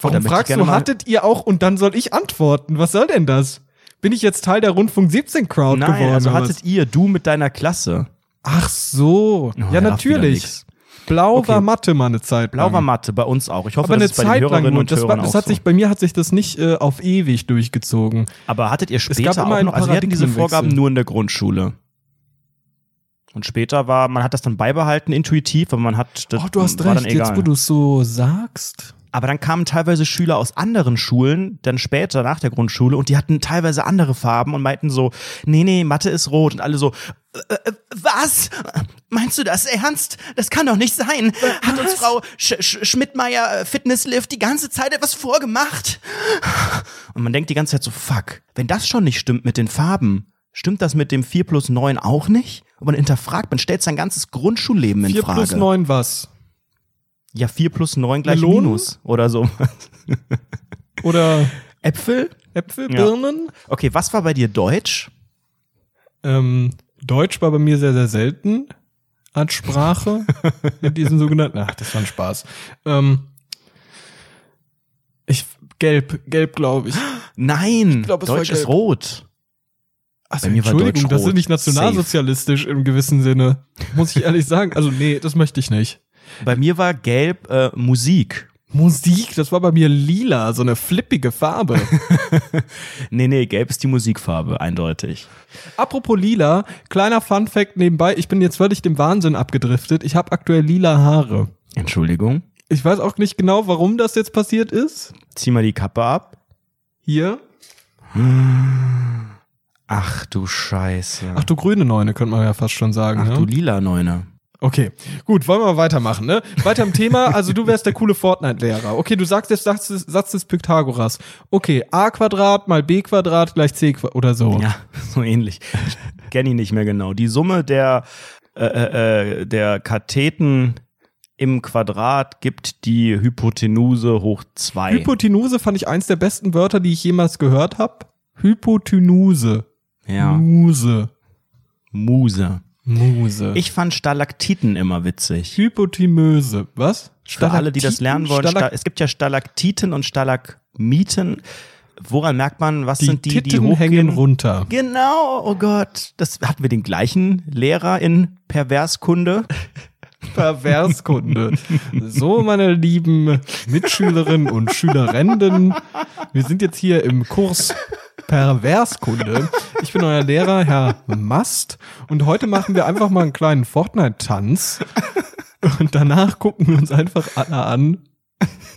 Warum fragst du, hattet ihr auch und dann soll ich antworten? Was soll denn das? Bin ich jetzt Teil der Rundfunk 17 Crowd
Nein,
geworden?
also hattet ihr, du mit deiner Klasse.
Ach so.
Oh,
ja, natürlich. Blau
Okay.
war Mathe mal eine Zeit lang.
Blau war Mathe, bei uns auch. Ich hoffe,
aber eine
das ist bei den
Zeit lang
und
Das, war, das hat
so.
sich, bei mir hat sich das nicht äh, auf ewig durchgezogen.
Aber hattet ihr
gab
später
immer
auch
einen
noch, also wir hatten diese. Vorgaben nur in der Grundschule. Und später war, man hat das dann beibehalten intuitiv, aber man hat das
Oh, du hast recht, jetzt wo du es so sagst.
Aber dann kamen teilweise Schüler aus anderen Schulen, dann später nach der Grundschule, und die hatten teilweise andere Farben und meinten so, nee, nee, Mathe ist rot. Und alle so, äh, äh, was? Meinst du das ernst? Das kann doch nicht sein. Hat uns Frau Sch Sch Schmidtmeier äh, Fitnesslift die ganze Zeit etwas vorgemacht? Und man denkt die ganze Zeit so, fuck, wenn das schon nicht stimmt mit den Farben, stimmt das mit dem 4 plus 9 auch nicht? Und man hinterfragt, man stellt sein ganzes Grundschulleben in
4
Frage.
plus 9 was?
Ja, 4 plus 9 gleich
Melonen?
Minus oder so. *laughs*
Oder
Äpfel?
Äpfel,
Ja.
Birnen?
Okay, was war bei dir Deutsch?
Ähm, Deutsch war bei mir sehr, sehr selten als Sprache. *laughs* mit diesen sogenannten. Ach, das war ein Spaß. Ähm, ich, gelb, gelb glaube ich.
Nein,
glaub, es war
Deutsch ist rot.
Also,
Bei mir war
Entschuldigung, das ist nicht nationalsozialistisch im gewissen Sinne. Muss ich ehrlich sagen. Also, nee, das möchte ich nicht.
Bei mir war gelb äh, Musik.
Musik, das war bei mir lila, so eine flippige Farbe. *laughs*
Nee, nee, gelb ist die Musikfarbe, eindeutig.
Apropos lila, kleiner Fun Fact nebenbei, ich bin jetzt völlig dem Wahnsinn abgedriftet. Ich habe aktuell lila Haare.
Entschuldigung.
Ich weiß auch nicht genau, warum das jetzt passiert ist.
Zieh mal die Kappe ab.
Hier.
Ach du Scheiße.
Ach du grüne Neune, könnte man ja fast schon sagen.
Ach
ne?
du lila Neune.
Okay, gut, wollen wir mal weitermachen, ne? Weiter im Thema, *laughs* also du wärst der coole Fortnite-Lehrer. Okay, du sagst jetzt Satz des, Satz des Pythagoras. Okay, a Quadrat mal b Quadrat gleich c Quadrat oder so.
Ja, *laughs* so ähnlich. Ich kenne ihn nicht mehr genau. Die Summe der, äh, äh, der Katheten im Quadrat gibt die Hypotenuse hoch zwei.
Hypotenuse fand ich eins der besten Wörter, die ich jemals gehört habe. Hypotenuse.
ja,
Muse.
Muse.
Muse.
Ich fand Stalaktiten immer witzig.
Hypotimöse. Was?
Für alle, die das lernen wollen,
Stalak
Sta es gibt ja Stalaktiten und Stalagmiten. Woran merkt man, was
die
sind die, die
Titten
hochgehen?
hängen runter.
Genau, oh Gott. Das hatten wir den gleichen Lehrer in Perverskunde. *laughs*
Perverskunde. So, meine lieben Mitschülerinnen und Schülerinnen, wir sind jetzt hier im Kurs Perverskunde. Ich bin euer Lehrer, Herr Mast, und heute machen wir einfach mal einen kleinen Fortnite-Tanz. Und danach gucken wir uns einfach alle an,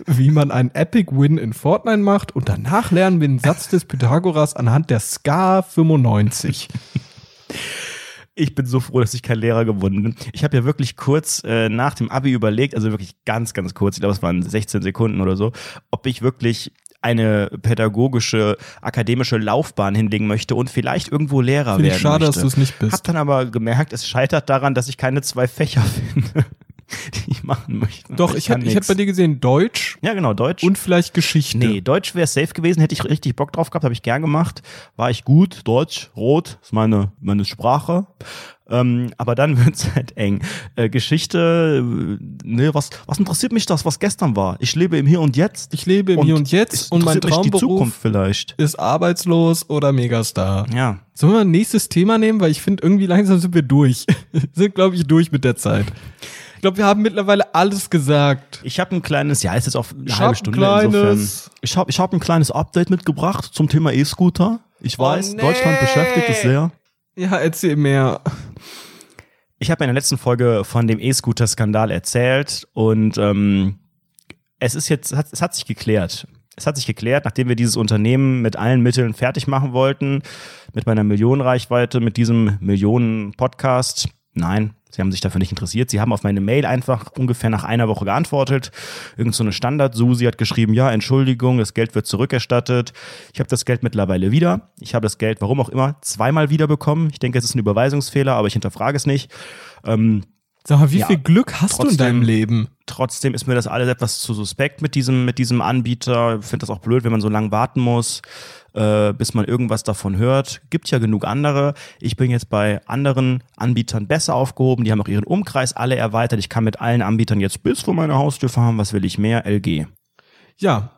wie man einen Epic Win in Fortnite macht. Und danach lernen wir den Satz des Pythagoras anhand der Ska 95.
Ich bin so froh, dass ich kein Lehrer geworden bin. Ich habe ja wirklich kurz äh, nach dem Abi überlegt, also wirklich ganz, ganz kurz, ich glaube, es waren 16 Sekunden oder so, ob ich wirklich eine pädagogische, akademische Laufbahn hinlegen möchte und vielleicht irgendwo Lehrer
Finde
werden
ich schade,
möchte.
dass du es nicht bist.
Hab dann aber gemerkt, es scheitert daran, dass ich keine zwei Fächer *laughs* finde, machen möchte.
Doch, ich,
kann
hätte, ich hätte bei dir gesehen Deutsch
Ja, genau, Deutsch.
und vielleicht Geschichte.
Nee, Deutsch wäre safe gewesen, hätte ich richtig Bock drauf gehabt, habe ich gern gemacht. War ich gut, Deutsch, rot, ist meine, meine Sprache. Ähm, aber dann *laughs* wird's halt eng. Äh, Geschichte, äh, ne, was, was interessiert mich das, was gestern war? Ich lebe im Hier und Jetzt.
Ich lebe im
Und
Hier und Jetzt und mein Traumberuf
Zukunft vielleicht.
ist arbeitslos oder Megastar.
Ja.
Sollen wir ein nächstes Thema nehmen? Weil ich finde, irgendwie langsam sind wir durch. *laughs* sind, glaube ich, durch mit der Zeit. Ich glaube, wir haben mittlerweile alles gesagt.
Ich habe ein kleines, ja, ist jetzt auf eine
Ich
halbe
ein
Stunde
kleines-
insofern. Ich habe ich hab ein kleines Update mitgebracht zum Thema E-Scooter. Ich
Oh,
weiß,
nee.
Deutschland beschäftigt es sehr.
Ja, erzähl mehr.
Ich habe in der letzten Folge von dem E-Scooter-Skandal erzählt und ähm, es ist jetzt, es hat sich geklärt. Es hat sich geklärt, nachdem wir dieses Unternehmen mit allen Mitteln fertig machen wollten, mit meiner Millionenreichweite, mit diesem Millionen-Podcast. Nein, sie haben sich dafür nicht interessiert. Sie haben auf meine Mail einfach ungefähr nach einer Woche geantwortet. Irgend so eine Standard-Susi hat geschrieben, ja, Entschuldigung, das Geld wird zurückerstattet. Ich habe das Geld mittlerweile wieder. Ich habe das Geld, warum auch immer, zweimal wiederbekommen. Ich denke, es ist ein Überweisungsfehler, aber ich hinterfrage es nicht. Ähm,
Sag mal, wie
Ja,
viel Glück hast du in
trotzdem-
deinem Leben?
Trotzdem ist mir das alles etwas zu suspekt mit diesem, mit diesem Anbieter. Ich finde das auch blöd, wenn man so lange warten muss, äh, bis man irgendwas davon hört. Gibt ja genug andere. Ich bin jetzt bei anderen Anbietern besser aufgehoben. Die haben auch ihren Umkreis alle erweitert. Ich kann mit allen Anbietern jetzt bis vor meine Haustür fahren. Was will ich mehr? LG.
Ja,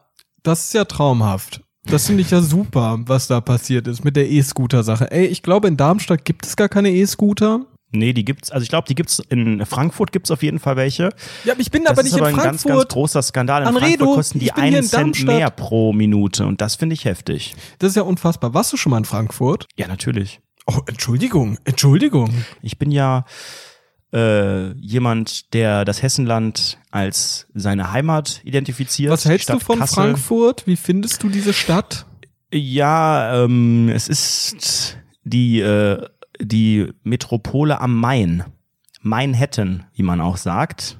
das ist ja traumhaft. Das finde ich ja super, was da passiert ist mit der E-Scooter-Sache. Ey, ich glaube, in Darmstadt gibt es gar keine E-Scooter.
Nee, die gibt's, also ich glaube, die gibt's in Frankfurt gibt's auf jeden Fall welche.
Ja, aber ich bin
Das
aber
ist
nicht
aber
in
ein ganz, ganz
Frankfurt.
großer Skandal. In
Anredo,
Frankfurt kosten die einen
in
Cent mehr pro Minute und das finde ich heftig.
Das ist ja unfassbar. Warst du schon mal in Frankfurt?
Ja, natürlich.
Oh, Entschuldigung, Entschuldigung.
Ich bin ja äh, jemand, der das Hessenland als seine Heimat identifiziert.
Was hältst
Stadt
du von
Kassel.
Frankfurt? Wie findest du diese Stadt?
Ja, ähm, es ist die, äh, die Metropole am Main. Manhattan, wie man auch sagt.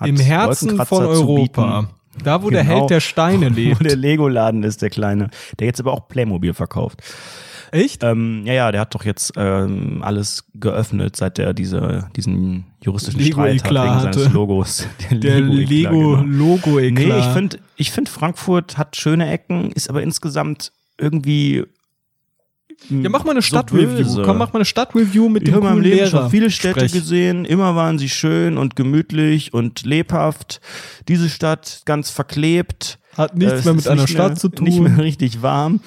Im Herzen von Europa. Da, wo der
Genau.
Held der Steine *laughs*
Wo
lebt.
der Lego-Laden ist, der kleine. Der jetzt aber auch Playmobil verkauft.
Echt?
Ähm, ja, ja, der hat doch jetzt ähm, alles geöffnet, seit er diese, diesen juristischen Streit hat wegen
hatte.
seines Logos. *laughs*
Der
Lego-Eklat, genau.
Lego-Logo-Eklat.
Nee, ich finde, ich find Frankfurt hat schöne Ecken, ist aber insgesamt irgendwie.
Ja, mach mal eine
so
Stadtreview.
böse.
Komm, mach mal eine Stadtreview mit
Ich
dem
habe in meinem
coolen
Leben
Lehrer.
schon viele Städte
Sprech.
gesehen. Immer waren sie schön und gemütlich und lebhaft. Diese Stadt ganz verklebt.
Hat nichts
Äh,
mehr mit einer
nicht
Stadt
mehr,
zu tun.
Nicht mehr richtig warm.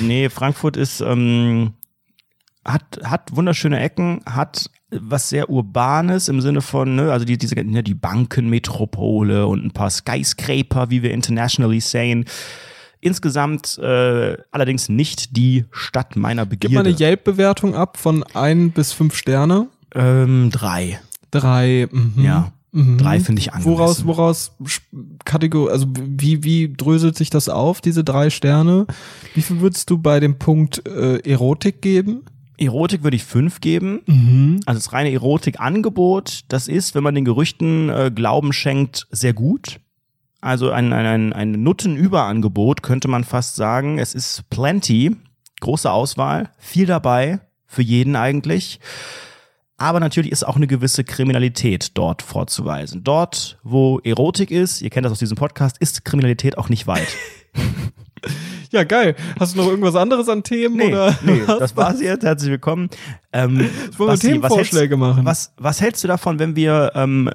nee, Frankfurt ist, ähm, hat, hat wunderschöne Ecken, hat was sehr Urbanes im Sinne von, ne, also die, diese, ne, die Bankenmetropole und ein paar Skyscraper, wie wir internationally sehen. Insgesamt äh, allerdings nicht die Stadt meiner
Gib mal eine
Begierde.
Yelp-Bewertung ab von ein bis fünf Sterne.
ähm, drei.
Drei. Mhm.
Ja.
Mhm.
Drei finde ich angemessen.
Woraus, woraus Kategorie, also wie, wie dröselt sich das auf, diese drei Sterne? Wie viel würdest du bei dem Punkt äh, Erotik geben?
Erotik würde ich fünf geben.
Mhm.
Also das reine Erotikangebot, das ist, wenn man den Gerüchten äh, Glauben schenkt, sehr gut. Also ein, ein, ein, ein Nuttenüberangebot könnte man fast sagen. Es ist plenty, große Auswahl, viel dabei, für jeden eigentlich. Aber natürlich ist auch eine gewisse Kriminalität dort vorzuweisen. Dort, wo Erotik ist, ihr kennt das aus diesem Podcast, ist Kriminalität auch nicht weit. *laughs* *laughs*
Ja, geil. Hast du noch irgendwas anderes an Themen?
Nee,
oder?
nee *laughs* das war's jetzt. Herzlich willkommen. Ähm,
Wollen wir Themenvorschläge
was hältst,
machen?
Was, was hältst du davon, wenn wir ähm,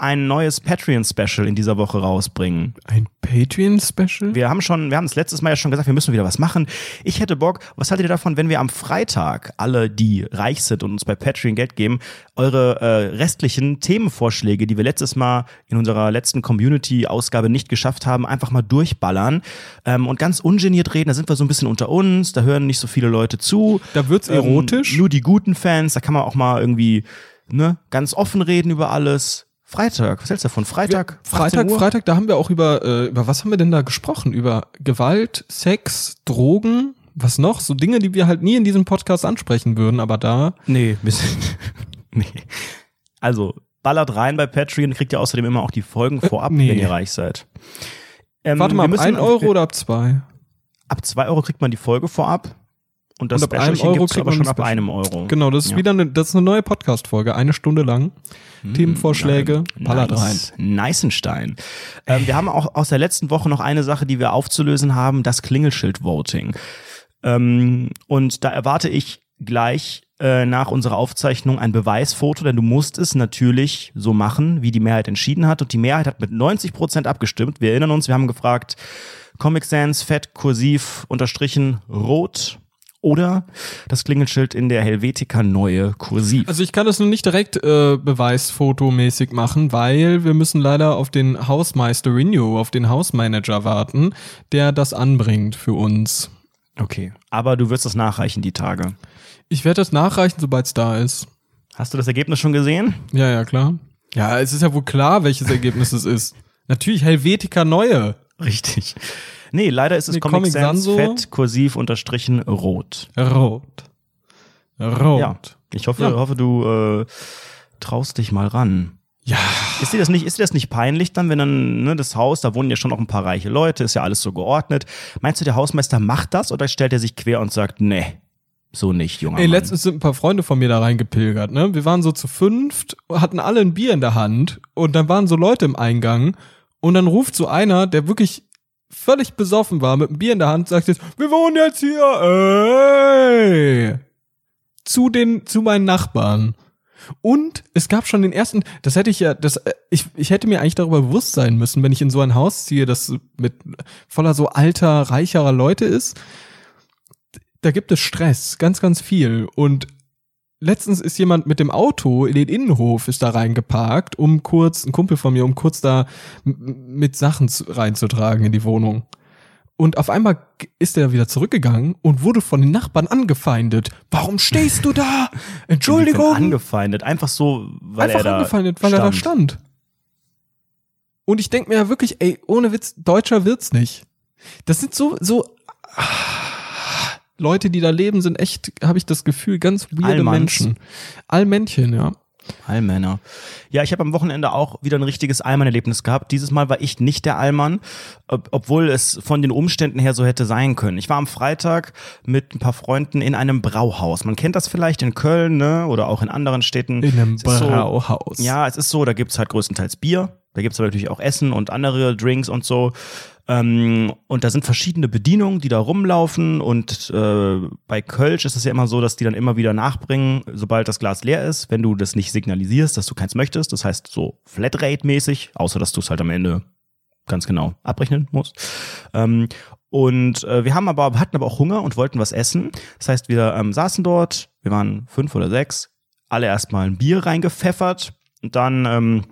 ein neues Patreon-Special in dieser Woche rausbringen?
Ein Patreon-Special?
Wir haben schon, wir haben das letztes Mal ja schon gesagt, wir müssen wieder was machen. Ich hätte Bock, was haltet ihr davon, wenn wir am Freitag alle, die reich sind und uns bei Patreon Geld geben, eure äh, restlichen Themenvorschläge, die wir letztes Mal in unserer letzten Community-Ausgabe nicht geschafft haben, einfach mal durchballern ähm, und ganz ungeniert reden. Da sind wir so ein bisschen unter uns, da hören nicht so viele Leute zu.
Da wird's erotisch?
Ähm, nur die guten Fans, da kann man auch mal irgendwie ne, ganz offen reden über alles. Freitag, was hältst du davon? Freitag? 18
Freitag? Freitag, da haben wir auch über, äh, über was haben wir denn da gesprochen? Über Gewalt, Sex, Drogen, was noch? So Dinge, die wir halt nie in diesem Podcast ansprechen würden, aber da.
Nee, *laughs* wir sind, nee. Also, ballert rein bei Patreon, kriegt ihr außerdem immer auch die Folgen vorab,
nee.
wenn ihr reich seid. Ähm,
Warte mal,
wir
ab
müssen-
1 Euro oder ab 2?
Ab 2 Euro kriegt man die Folge vorab. Und das
Und ab einem Euro kriegt
aber schon ab einem Euro.
Genau, das ist
Ja.
wieder eine, das ist eine neue Podcast-Folge, eine Stunde lang. Themenvorschläge, ballert rein.
nice. Neißenstein. Ähm, wir haben auch aus der letzten Woche noch eine Sache, die wir aufzulösen haben, das Klingelschild-Voting. Ähm, und da erwarte ich gleich äh, nach unserer Aufzeichnung ein Beweisfoto, denn du musst es natürlich so machen, wie die Mehrheit entschieden hat. Und die Mehrheit hat mit 90 Prozent abgestimmt. Wir erinnern uns, wir haben gefragt, Comic Sans, fett, kursiv, unterstrichen, rot oder das Klingelschild in der Helvetica neue kursiv.
Also ich kann das nur nicht direkt äh, beweisfotomäßig machen, weil wir müssen leider auf den Hausmeister Renew, auf den Hausmanager warten, der das anbringt für uns.
Okay. Aber du wirst das nachreichen, die Tage.
Ich werde das nachreichen, sobald es da ist.
Hast du das Ergebnis schon gesehen?
Ja, ja, klar. Ja, es ist ja wohl klar, welches Ergebnis es ist. Natürlich Helvetica Neue.
Richtig. Nee, leider ist es
Nee,
Comic,
Comic
Sans
Sans
fett, kursiv, unterstrichen, rot.
Rot. Rot.
Ja. Ich hoffe,
Ja.
hoffe du äh, traust dich mal ran.
Ja.
Ist dir das nicht, ist dir das nicht peinlich dann, wenn dann, ne, das Haus, da wohnen ja schon noch ein paar reiche Leute, ist ja alles so geordnet. Meinst du, der Hausmeister macht das oder stellt er sich quer und sagt, nee, so nicht, junger
Ey,
Mann.
letztens sind ein paar Freunde von mir da reingepilgert, ne? Wir waren so zu fünft, hatten alle ein Bier in der Hand und dann waren so Leute im Eingang und dann ruft so einer, der wirklich völlig besoffen war, mit einem Bier in der Hand, sagt jetzt, wir wohnen jetzt hier, ey! Zu den, zu meinen Nachbarn. Und es gab schon den ersten, das hätte ich ja, das, äh, ich, ich hätte mir eigentlich darüber bewusst sein müssen, wenn ich in so ein Haus ziehe, das mit voller so alter, reicherer Leute ist. Da gibt es Stress, ganz, ganz viel. Und letztens ist jemand mit dem Auto in den Innenhof, ist da reingeparkt, um kurz, ein Kumpel von mir, um kurz da mit Sachen zu, reinzutragen in die Wohnung. Und auf einmal ist er wieder zurückgegangen und wurde von den Nachbarn angefeindet. Warum stehst du da? *laughs* Entschuldigung.
Angefeindet, einfach so, weil
Einfach
er da
angefeindet, weil er da stand. Und ich denk mir ja wirklich, ey, ohne Witz, Deutscher wird's nicht. Das sind so, so ah, Leute, die da leben, sind echt, habe ich das Gefühl, ganz weirde
Allmanns.
Menschen. Allmännchen, ja.
Allmänner. Ja, ich habe am Wochenende auch wieder ein richtiges Allmann-Erlebnis gehabt. Dieses Mal war ich nicht der Allmann, ob, obwohl es von den Umständen her so hätte sein können. Ich war am Freitag mit ein paar Freunden in einem Brauhaus. Man kennt das vielleicht in Köln ne? oder auch in anderen Städten.
In einem
ist so-
Brauhaus.
Ja, es ist so, da gibt's halt größtenteils Bier. Da gibt's aber natürlich auch Essen und andere Drinks und so. Ähm, und da sind verschiedene Bedienungen, die da rumlaufen. Und äh, bei Kölsch ist es ja immer so, dass die dann immer wieder nachbringen, sobald das Glas leer ist, wenn du das nicht signalisierst, dass du keins möchtest. Das heißt so Flatrate-mäßig, außer dass du es halt am Ende ganz genau abrechnen musst. Ähm, und äh, wir haben aber, hatten aber auch Hunger und wollten was essen. Das heißt, wir ähm, saßen dort, wir waren fünf oder sechs, alle erstmal ein Bier reingepfeffert und dann, ähm,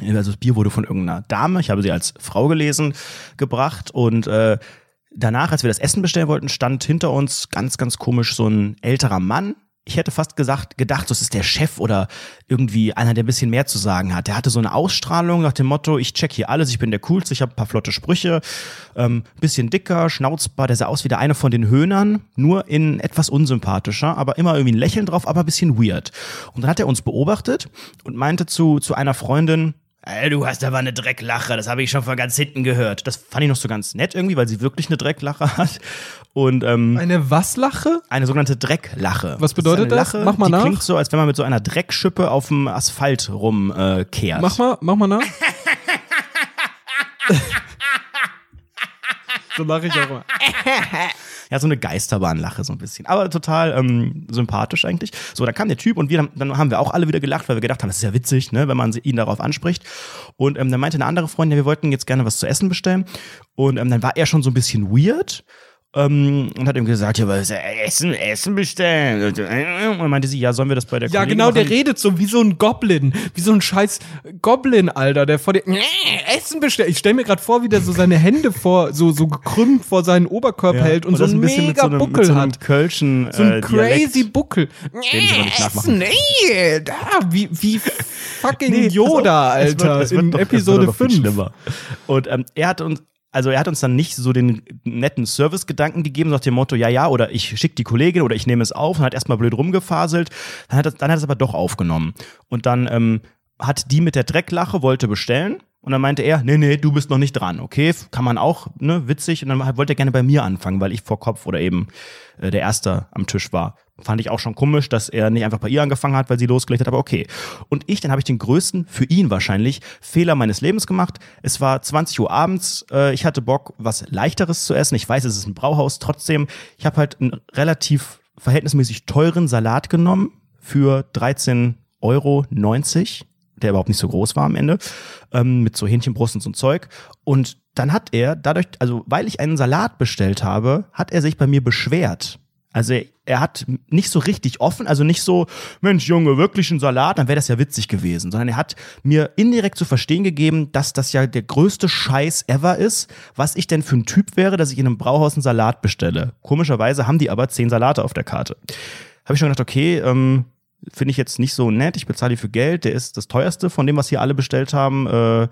also das Bier wurde von irgendeiner Dame, ich habe sie als Frau gelesen, gebracht und äh, danach, als wir das Essen bestellen wollten, stand hinter uns ganz, ganz komisch so ein älterer Mann. Ich hätte fast gesagt, gedacht, das ist der Chef oder irgendwie einer, der ein bisschen mehr zu sagen hat. Der hatte so eine Ausstrahlung nach dem Motto, ich check hier alles, ich bin der Coolste, ich habe ein paar flotte Sprüche, ähm, bisschen dicker, schnauzbar, der sah aus wie der eine von den Höhnern, nur in etwas unsympathischer, aber immer irgendwie ein Lächeln drauf, aber ein bisschen weird. Und dann hat er uns beobachtet und meinte zu, zu einer Freundin, Ey, du hast aber eine Drecklache, das habe ich schon von ganz hinten gehört. Das fand ich noch so ganz nett irgendwie, weil sie wirklich eine Drecklache hat. Und ähm,
Eine Was-Lache?
eine sogenannte Drecklache.
Was bedeutet
das?
das?
Lache,
Mach mal
die
nach.
klingt so, als wenn man mit so einer Dreckschippe auf dem Asphalt rumkehrt. Äh.
Mach mal, mach mal nach. *laughs* so mache ich auch mal. *laughs*
Ja, so eine Geisterbahnlache so ein bisschen. Aber total ähm, sympathisch eigentlich. So, dann kam der Typ und wir, dann haben wir auch alle wieder gelacht, weil wir gedacht haben, das ist ja witzig, ne, wenn man ihn darauf anspricht. Und ähm, dann meinte eine andere Freundin, ja, wir wollten jetzt gerne was zu essen bestellen. Und ähm, dann war er schon so ein bisschen weird. Ähm, und hat ihm gesagt, ja, was, äh, Essen, Essen bestellen. Und dann meinte sie, ja, sollen wir das bei der
Ja,
Kollegin
genau, der
machen?
redet so wie so ein Goblin, wie so ein scheiß Goblin, Alter, der vor dir Essen bestellt. Ich stell mir gerade vor, wie der so seine Hände vor, so, so gekrümmt vor seinen Oberkörper
Ja.
hält und, so
das
einen
ein bisschen
mega
mit so einem,
Buckel
mit so einem
hat.
Kölschen,
So ein
äh,
crazy
Dialekt.
Buckel.
Nachmachen.
Nee, da, wie, wie fucking *laughs*
Nee,
Yoda,
auf, es
Alter,
wird- es wird
in Episode
noch viel
5.
schlimmer. Und ähm, er hat uns, also er hat uns dann nicht so den netten Service-Gedanken gegeben, nach dem Motto, ja, ja, oder ich schicke die Kollegin oder ich nehme es auf und hat erstmal blöd rumgefaselt. Dann hat, er, dann hat es aber doch aufgenommen. Und dann ähm, hat die mit der Drecklache, wollte bestellen. Und dann meinte er, nee, nee, du bist noch nicht dran, okay? Kann man auch, ne, witzig. Und dann wollte er gerne bei mir anfangen, weil ich vor Kopf oder eben äh, der Erste am Tisch war. Fand ich auch schon komisch, dass er nicht einfach bei ihr angefangen hat, weil sie losgelegt hat, aber okay. Und ich, dann habe ich den größten, für ihn wahrscheinlich, Fehler meines Lebens gemacht. Es war 20 Uhr abends, äh, ich hatte Bock, was leichteres zu essen. Ich weiß, es ist ein Brauhaus, trotzdem, ich habe halt einen relativ verhältnismäßig teuren Salat genommen für 13,90 Euro der überhaupt nicht so groß war am Ende, ähm, mit so Hähnchenbrust und so ein Zeug. Und dann hat er dadurch, also weil ich einen Salat bestellt habe, hat er sich bei mir beschwert. Also er, er hat nicht so richtig offen, also nicht so, Mensch Junge, wirklich ein Salat, dann wäre das ja witzig gewesen, sondern er hat mir indirekt zu verstehen gegeben, dass das ja der größte Scheiß ever ist, was ich denn für ein Typ wäre, dass ich in einem Brauhaus einen Salat bestelle. Komischerweise haben die aber zehn Salate auf der Karte. Habe ich schon gedacht, okay, ähm, finde ich jetzt nicht so nett, ich bezahle die für Geld, der ist das teuerste von dem, was hier alle bestellt haben. Äh,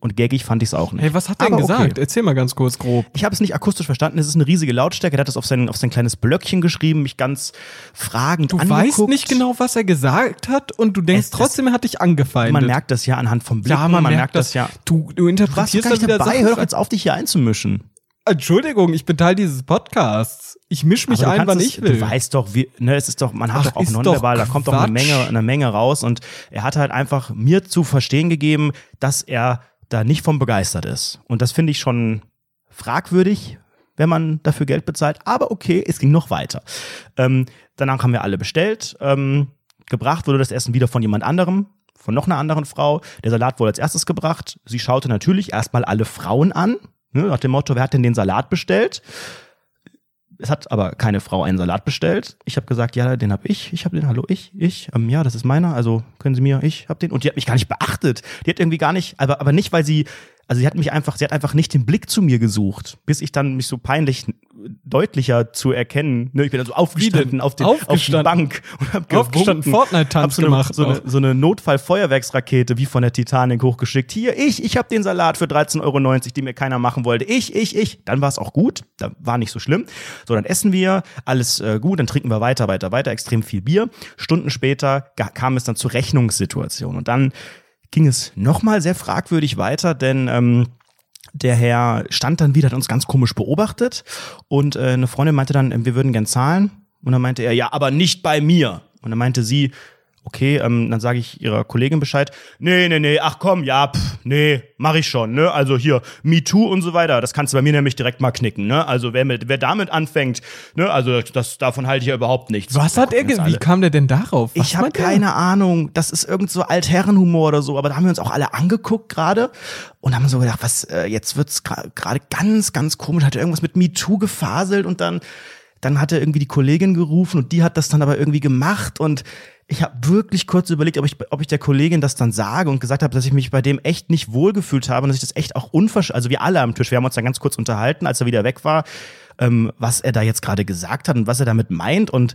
und gaggig fand ich es auch nicht.
Hey, was hat der denn gesagt?
okay.
Erzähl mal ganz kurz grob.
Ich habe es nicht akustisch verstanden. Es ist eine riesige Lautstärke. Er hat das auf sein, auf sein kleines Blöckchen geschrieben, mich ganz fragend
Du
angeguckt.
weißt nicht genau, was er gesagt hat und du denkst
Es- es-
trotzdem, er hat dich angefeindet.
Man merkt das ja anhand vom Blicken.
ja, man, merkt das.
ja.
Du, du
Du warst
interpretierst
gar nicht dabei.
Sachen
Hör doch jetzt auf, dich hier einzumischen.
Entschuldigung, ich bin Teil dieses Podcasts. Ich misch mich ein, wann
es,
ich will.
Du weißt doch, wie, ne, es ist doch, man hat
Ach,
doch auch nonverbal, da kommt doch eine. Menge, eine Menge raus und er hat halt einfach mir zu verstehen gegeben, dass er da nicht von begeistert ist. Und das finde ich schon fragwürdig, wenn man dafür Geld bezahlt. Aber okay, es ging noch weiter. Ähm, danach haben wir alle bestellt. Ähm, gebracht wurde das Essen wieder von jemand anderem, von noch einer anderen Frau. Der Salat wurde als erstes gebracht. Sie schaute natürlich erstmal alle Frauen an, ne, nach dem Motto, wer hat denn den Salat bestellt? Es hat aber keine Frau einen Salat bestellt. Ich habe gesagt, ja, den habe ich. Ich habe den, hallo, ich, ich. Ähm, ja, das ist meiner. Also können Sie mir, ich habe den. Und die hat mich gar nicht beachtet. Die hat irgendwie gar nicht, aber, aber nicht, weil sie, also sie hat mich einfach, sie hat einfach nicht den Blick zu mir gesucht, bis ich dann mich so peinlich deutlicher zu erkennen. Ne, ich bin dann so aufgestanden auf, den, auf die
Aufgestanden.
Bank und habe
Aufgestanden, Fortnite-Tanz
hab so eine,
gemacht
So eine, so eine Notfallfeuerwerksrakete wie von der Titanic hochgeschickt. Hier, ich, ich habe den Salat für 13,90 Euro, die mir keiner machen wollte. Ich, ich, ich. Dann war es auch gut. Da war nicht so schlimm. So, dann essen wir, alles äh, gut, dann trinken wir weiter, weiter, weiter, extrem viel Bier. Stunden später kam es dann zur Rechnungssituation. Und dann ging es nochmal sehr fragwürdig weiter, denn ähm, der Herr stand dann wieder, hat uns ganz komisch beobachtet und äh, eine Freundin meinte dann, wir würden gern zahlen. Und dann meinte er, ja, aber nicht bei mir. Und dann meinte sie, okay, ähm, dann sage ich ihrer Kollegin Bescheid. Nee, nee, nee, ach komm, ja, pff, nee, mach ich schon, ne? Also hier, Me Too und so weiter, das kannst du bei mir nämlich direkt mal knicken, ne? Also wer, mit, wer damit anfängt, ne? Also das, davon halte ich ja überhaupt nichts.
Was hat er, wie kam der denn darauf? Was
Ich habe keine Ahnung. Das ist irgend so Altherrenhumor oder so. Aber da haben wir uns auch alle angeguckt gerade und haben so gedacht, was äh, jetzt wird's gerade ganz, ganz komisch. Hat er irgendwas mit MeToo gefaselt und dann, dann hat er irgendwie die Kollegin gerufen und die hat das dann aber irgendwie gemacht und ich habe wirklich kurz überlegt, ob ich, ob ich der Kollegin das dann sage und gesagt habe, dass ich mich bei dem echt nicht wohlgefühlt habe und dass ich das echt auch unversch... Also wir alle am Tisch, wir haben uns dann ganz kurz unterhalten, als er wieder weg war, ähm, was er da jetzt gerade gesagt hat und was er damit meint und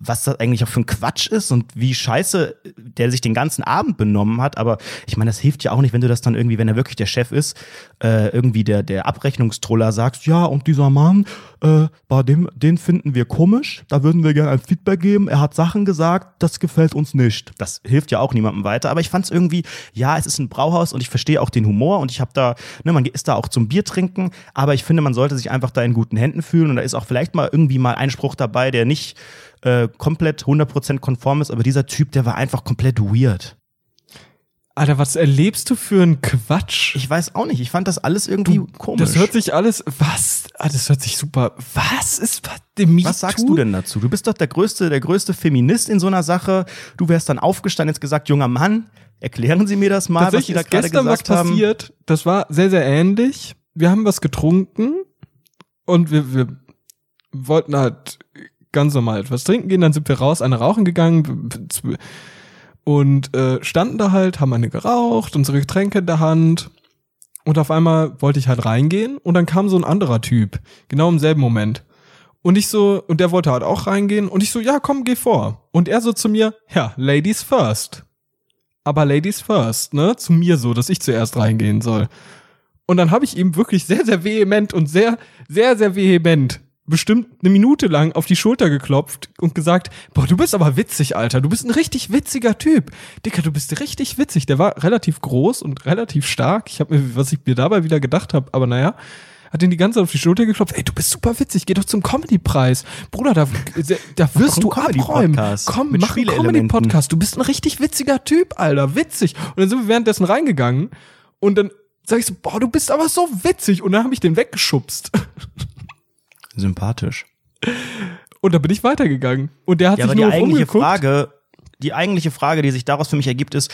was das eigentlich auch für ein Quatsch ist und wie scheiße der sich den ganzen Abend benommen hat. Aber ich meine, das hilft ja auch nicht, wenn du das dann irgendwie, wenn er wirklich der Chef ist, äh, irgendwie der, der Abrechnungstroller sagst, ja, und dieser Mann, äh, bei dem, den finden wir komisch, da würden wir gerne ein Feedback geben. Er hat Sachen gesagt, das gefällt uns nicht. Das hilft ja auch niemandem weiter. Aber ich fand es irgendwie, ja, es ist ein Brauhaus und ich verstehe auch den Humor und ich habe da, ne, man ist da auch zum Bier trinken, aber ich finde, man sollte sich einfach da in guten Händen fühlen und da ist auch vielleicht mal irgendwie mal ein Spruch dabei, der nicht äh, komplett 100% konform ist, aber dieser Typ, der war einfach komplett weird.
Alter, was erlebst du für einen Quatsch?
Ich weiß auch nicht, ich fand das alles irgendwie komisch.
Das hört sich alles, was? Ah, das hört sich super. Was ist was? Dem
was sagst du denn dazu? Du bist doch der größte, der größte Feminist in so einer Sache. Du wärst dann aufgestanden, jetzt gesagt, junger Mann, erklären Sie mir das mal, was Sie da gerade
gestern was
gesagt haben.
passiert. Das war sehr, sehr ähnlich. Wir haben was getrunken und wir, wir wollten halt ganz normal etwas trinken gehen. Dann sind wir raus, eine rauchen gegangen und äh, standen da halt, haben eine geraucht, unsere Getränke in der Hand. Und auf einmal wollte ich halt reingehen und dann kam so ein anderer Typ, genau im selben Moment. Und ich so, und der wollte halt auch reingehen und ich so, ja, komm, geh vor. Und er so zu mir, ja, Ladies first. Aber Ladies first, ne? Zu mir so, dass ich zuerst reingehen soll. Und dann habe ich ihm wirklich sehr, sehr vehement und sehr, sehr, sehr vehement bestimmt eine Minute lang auf die Schulter geklopft und gesagt, boah, du bist aber witzig, Alter. Du bist ein richtig witziger Typ. Dicker, du bist richtig witzig. Der war relativ groß und relativ stark. Ich habe mir, was ich mir dabei wieder gedacht habe, aber naja, hat ihn die ganze Zeit auf die Schulter geklopft. Ey, du bist super witzig. Geh doch zum Comedy-Preis. Bruder, da, da wirst du abräumen. Komm, mach einen. Comedy-Podcast. Du bist ein richtig witziger Typ, Alter. Witzig. Und dann sind wir währenddessen reingegangen und dann sag ich so, boah, du bist aber so witzig. Und dann habe ich den weggeschubst. *laughs*
Sympathisch.
Und dann bin ich weitergegangen. Und der hat
Ja, aber
sich
die
nur
eigentliche
umgeguckt.
Frage, die eigentliche Frage, die sich daraus für mich ergibt, ist,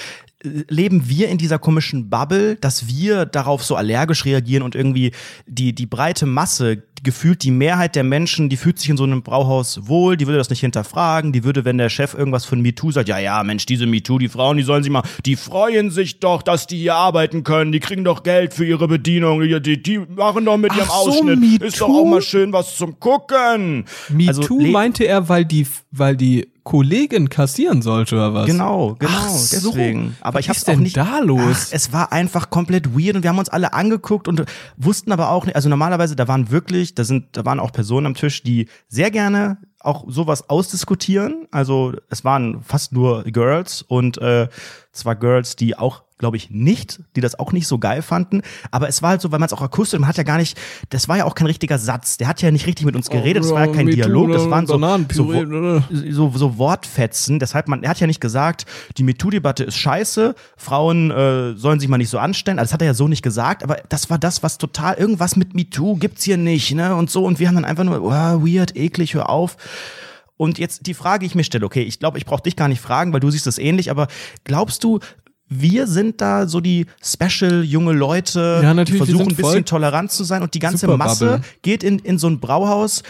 leben wir in dieser komischen Bubble, dass wir darauf so allergisch reagieren und irgendwie die, die breite Masse, gefühlt die Mehrheit der Menschen, die fühlt sich in so einem Brauhaus wohl, die würde das nicht hinterfragen, die würde, wenn der Chef irgendwas von MeToo sagt, ja, ja, Mensch, diese MeToo, die Frauen, die sollen sich mal, die freuen sich doch, dass die hier arbeiten können, die kriegen doch Geld für ihre Bedienung, die, die, die machen doch mit
Ach
ihrem
so,
Ausschnitt,
MeToo?
ist doch auch mal schön was zum Gucken.
MeToo
Also,
meinte er, weil die, weil die Kollegin kassieren sollte oder was?
Genau, genau,
Ach so.
deswegen. Aber ich hab's
ist denn
auch nicht
da los?
Ach, es war einfach komplett weird und wir haben uns alle angeguckt und wussten aber auch nicht, also normalerweise da waren wirklich, da sind da waren auch Personen am Tisch, die sehr gerne auch sowas ausdiskutieren. Also es waren fast nur Girls und äh, zwar Girls, die auch glaube ich nicht, die das auch nicht so geil fanden, aber es war halt so, weil man es auch akustisch, man hat ja gar nicht, das war ja auch kein richtiger Satz, der hat ja nicht richtig mit uns geredet, das war ja kein Dialog, das waren so, so,
Bananenpüree,
so, so Wortfetzen. Deshalb, man, er hat ja nicht gesagt, die MeToo-Debatte ist scheiße, Frauen äh, sollen sich mal nicht so anstellen. Also das hat er ja so nicht gesagt, aber das war das, was total, irgendwas mit MeToo gibt's hier nicht, ne? Und so. Und wir haben dann einfach nur, oh, weird, eklig, hör auf. Und jetzt die Frage, die ich mir stelle, okay, ich glaube, ich brauche dich gar nicht fragen, weil du siehst das ähnlich, aber glaubst du, wir sind da so die special junge Leute,
Ja,
die versuchen ein bisschen tolerant zu sein und die ganze
Super
Masse
Bubble.
geht in, in so ein Brauhaus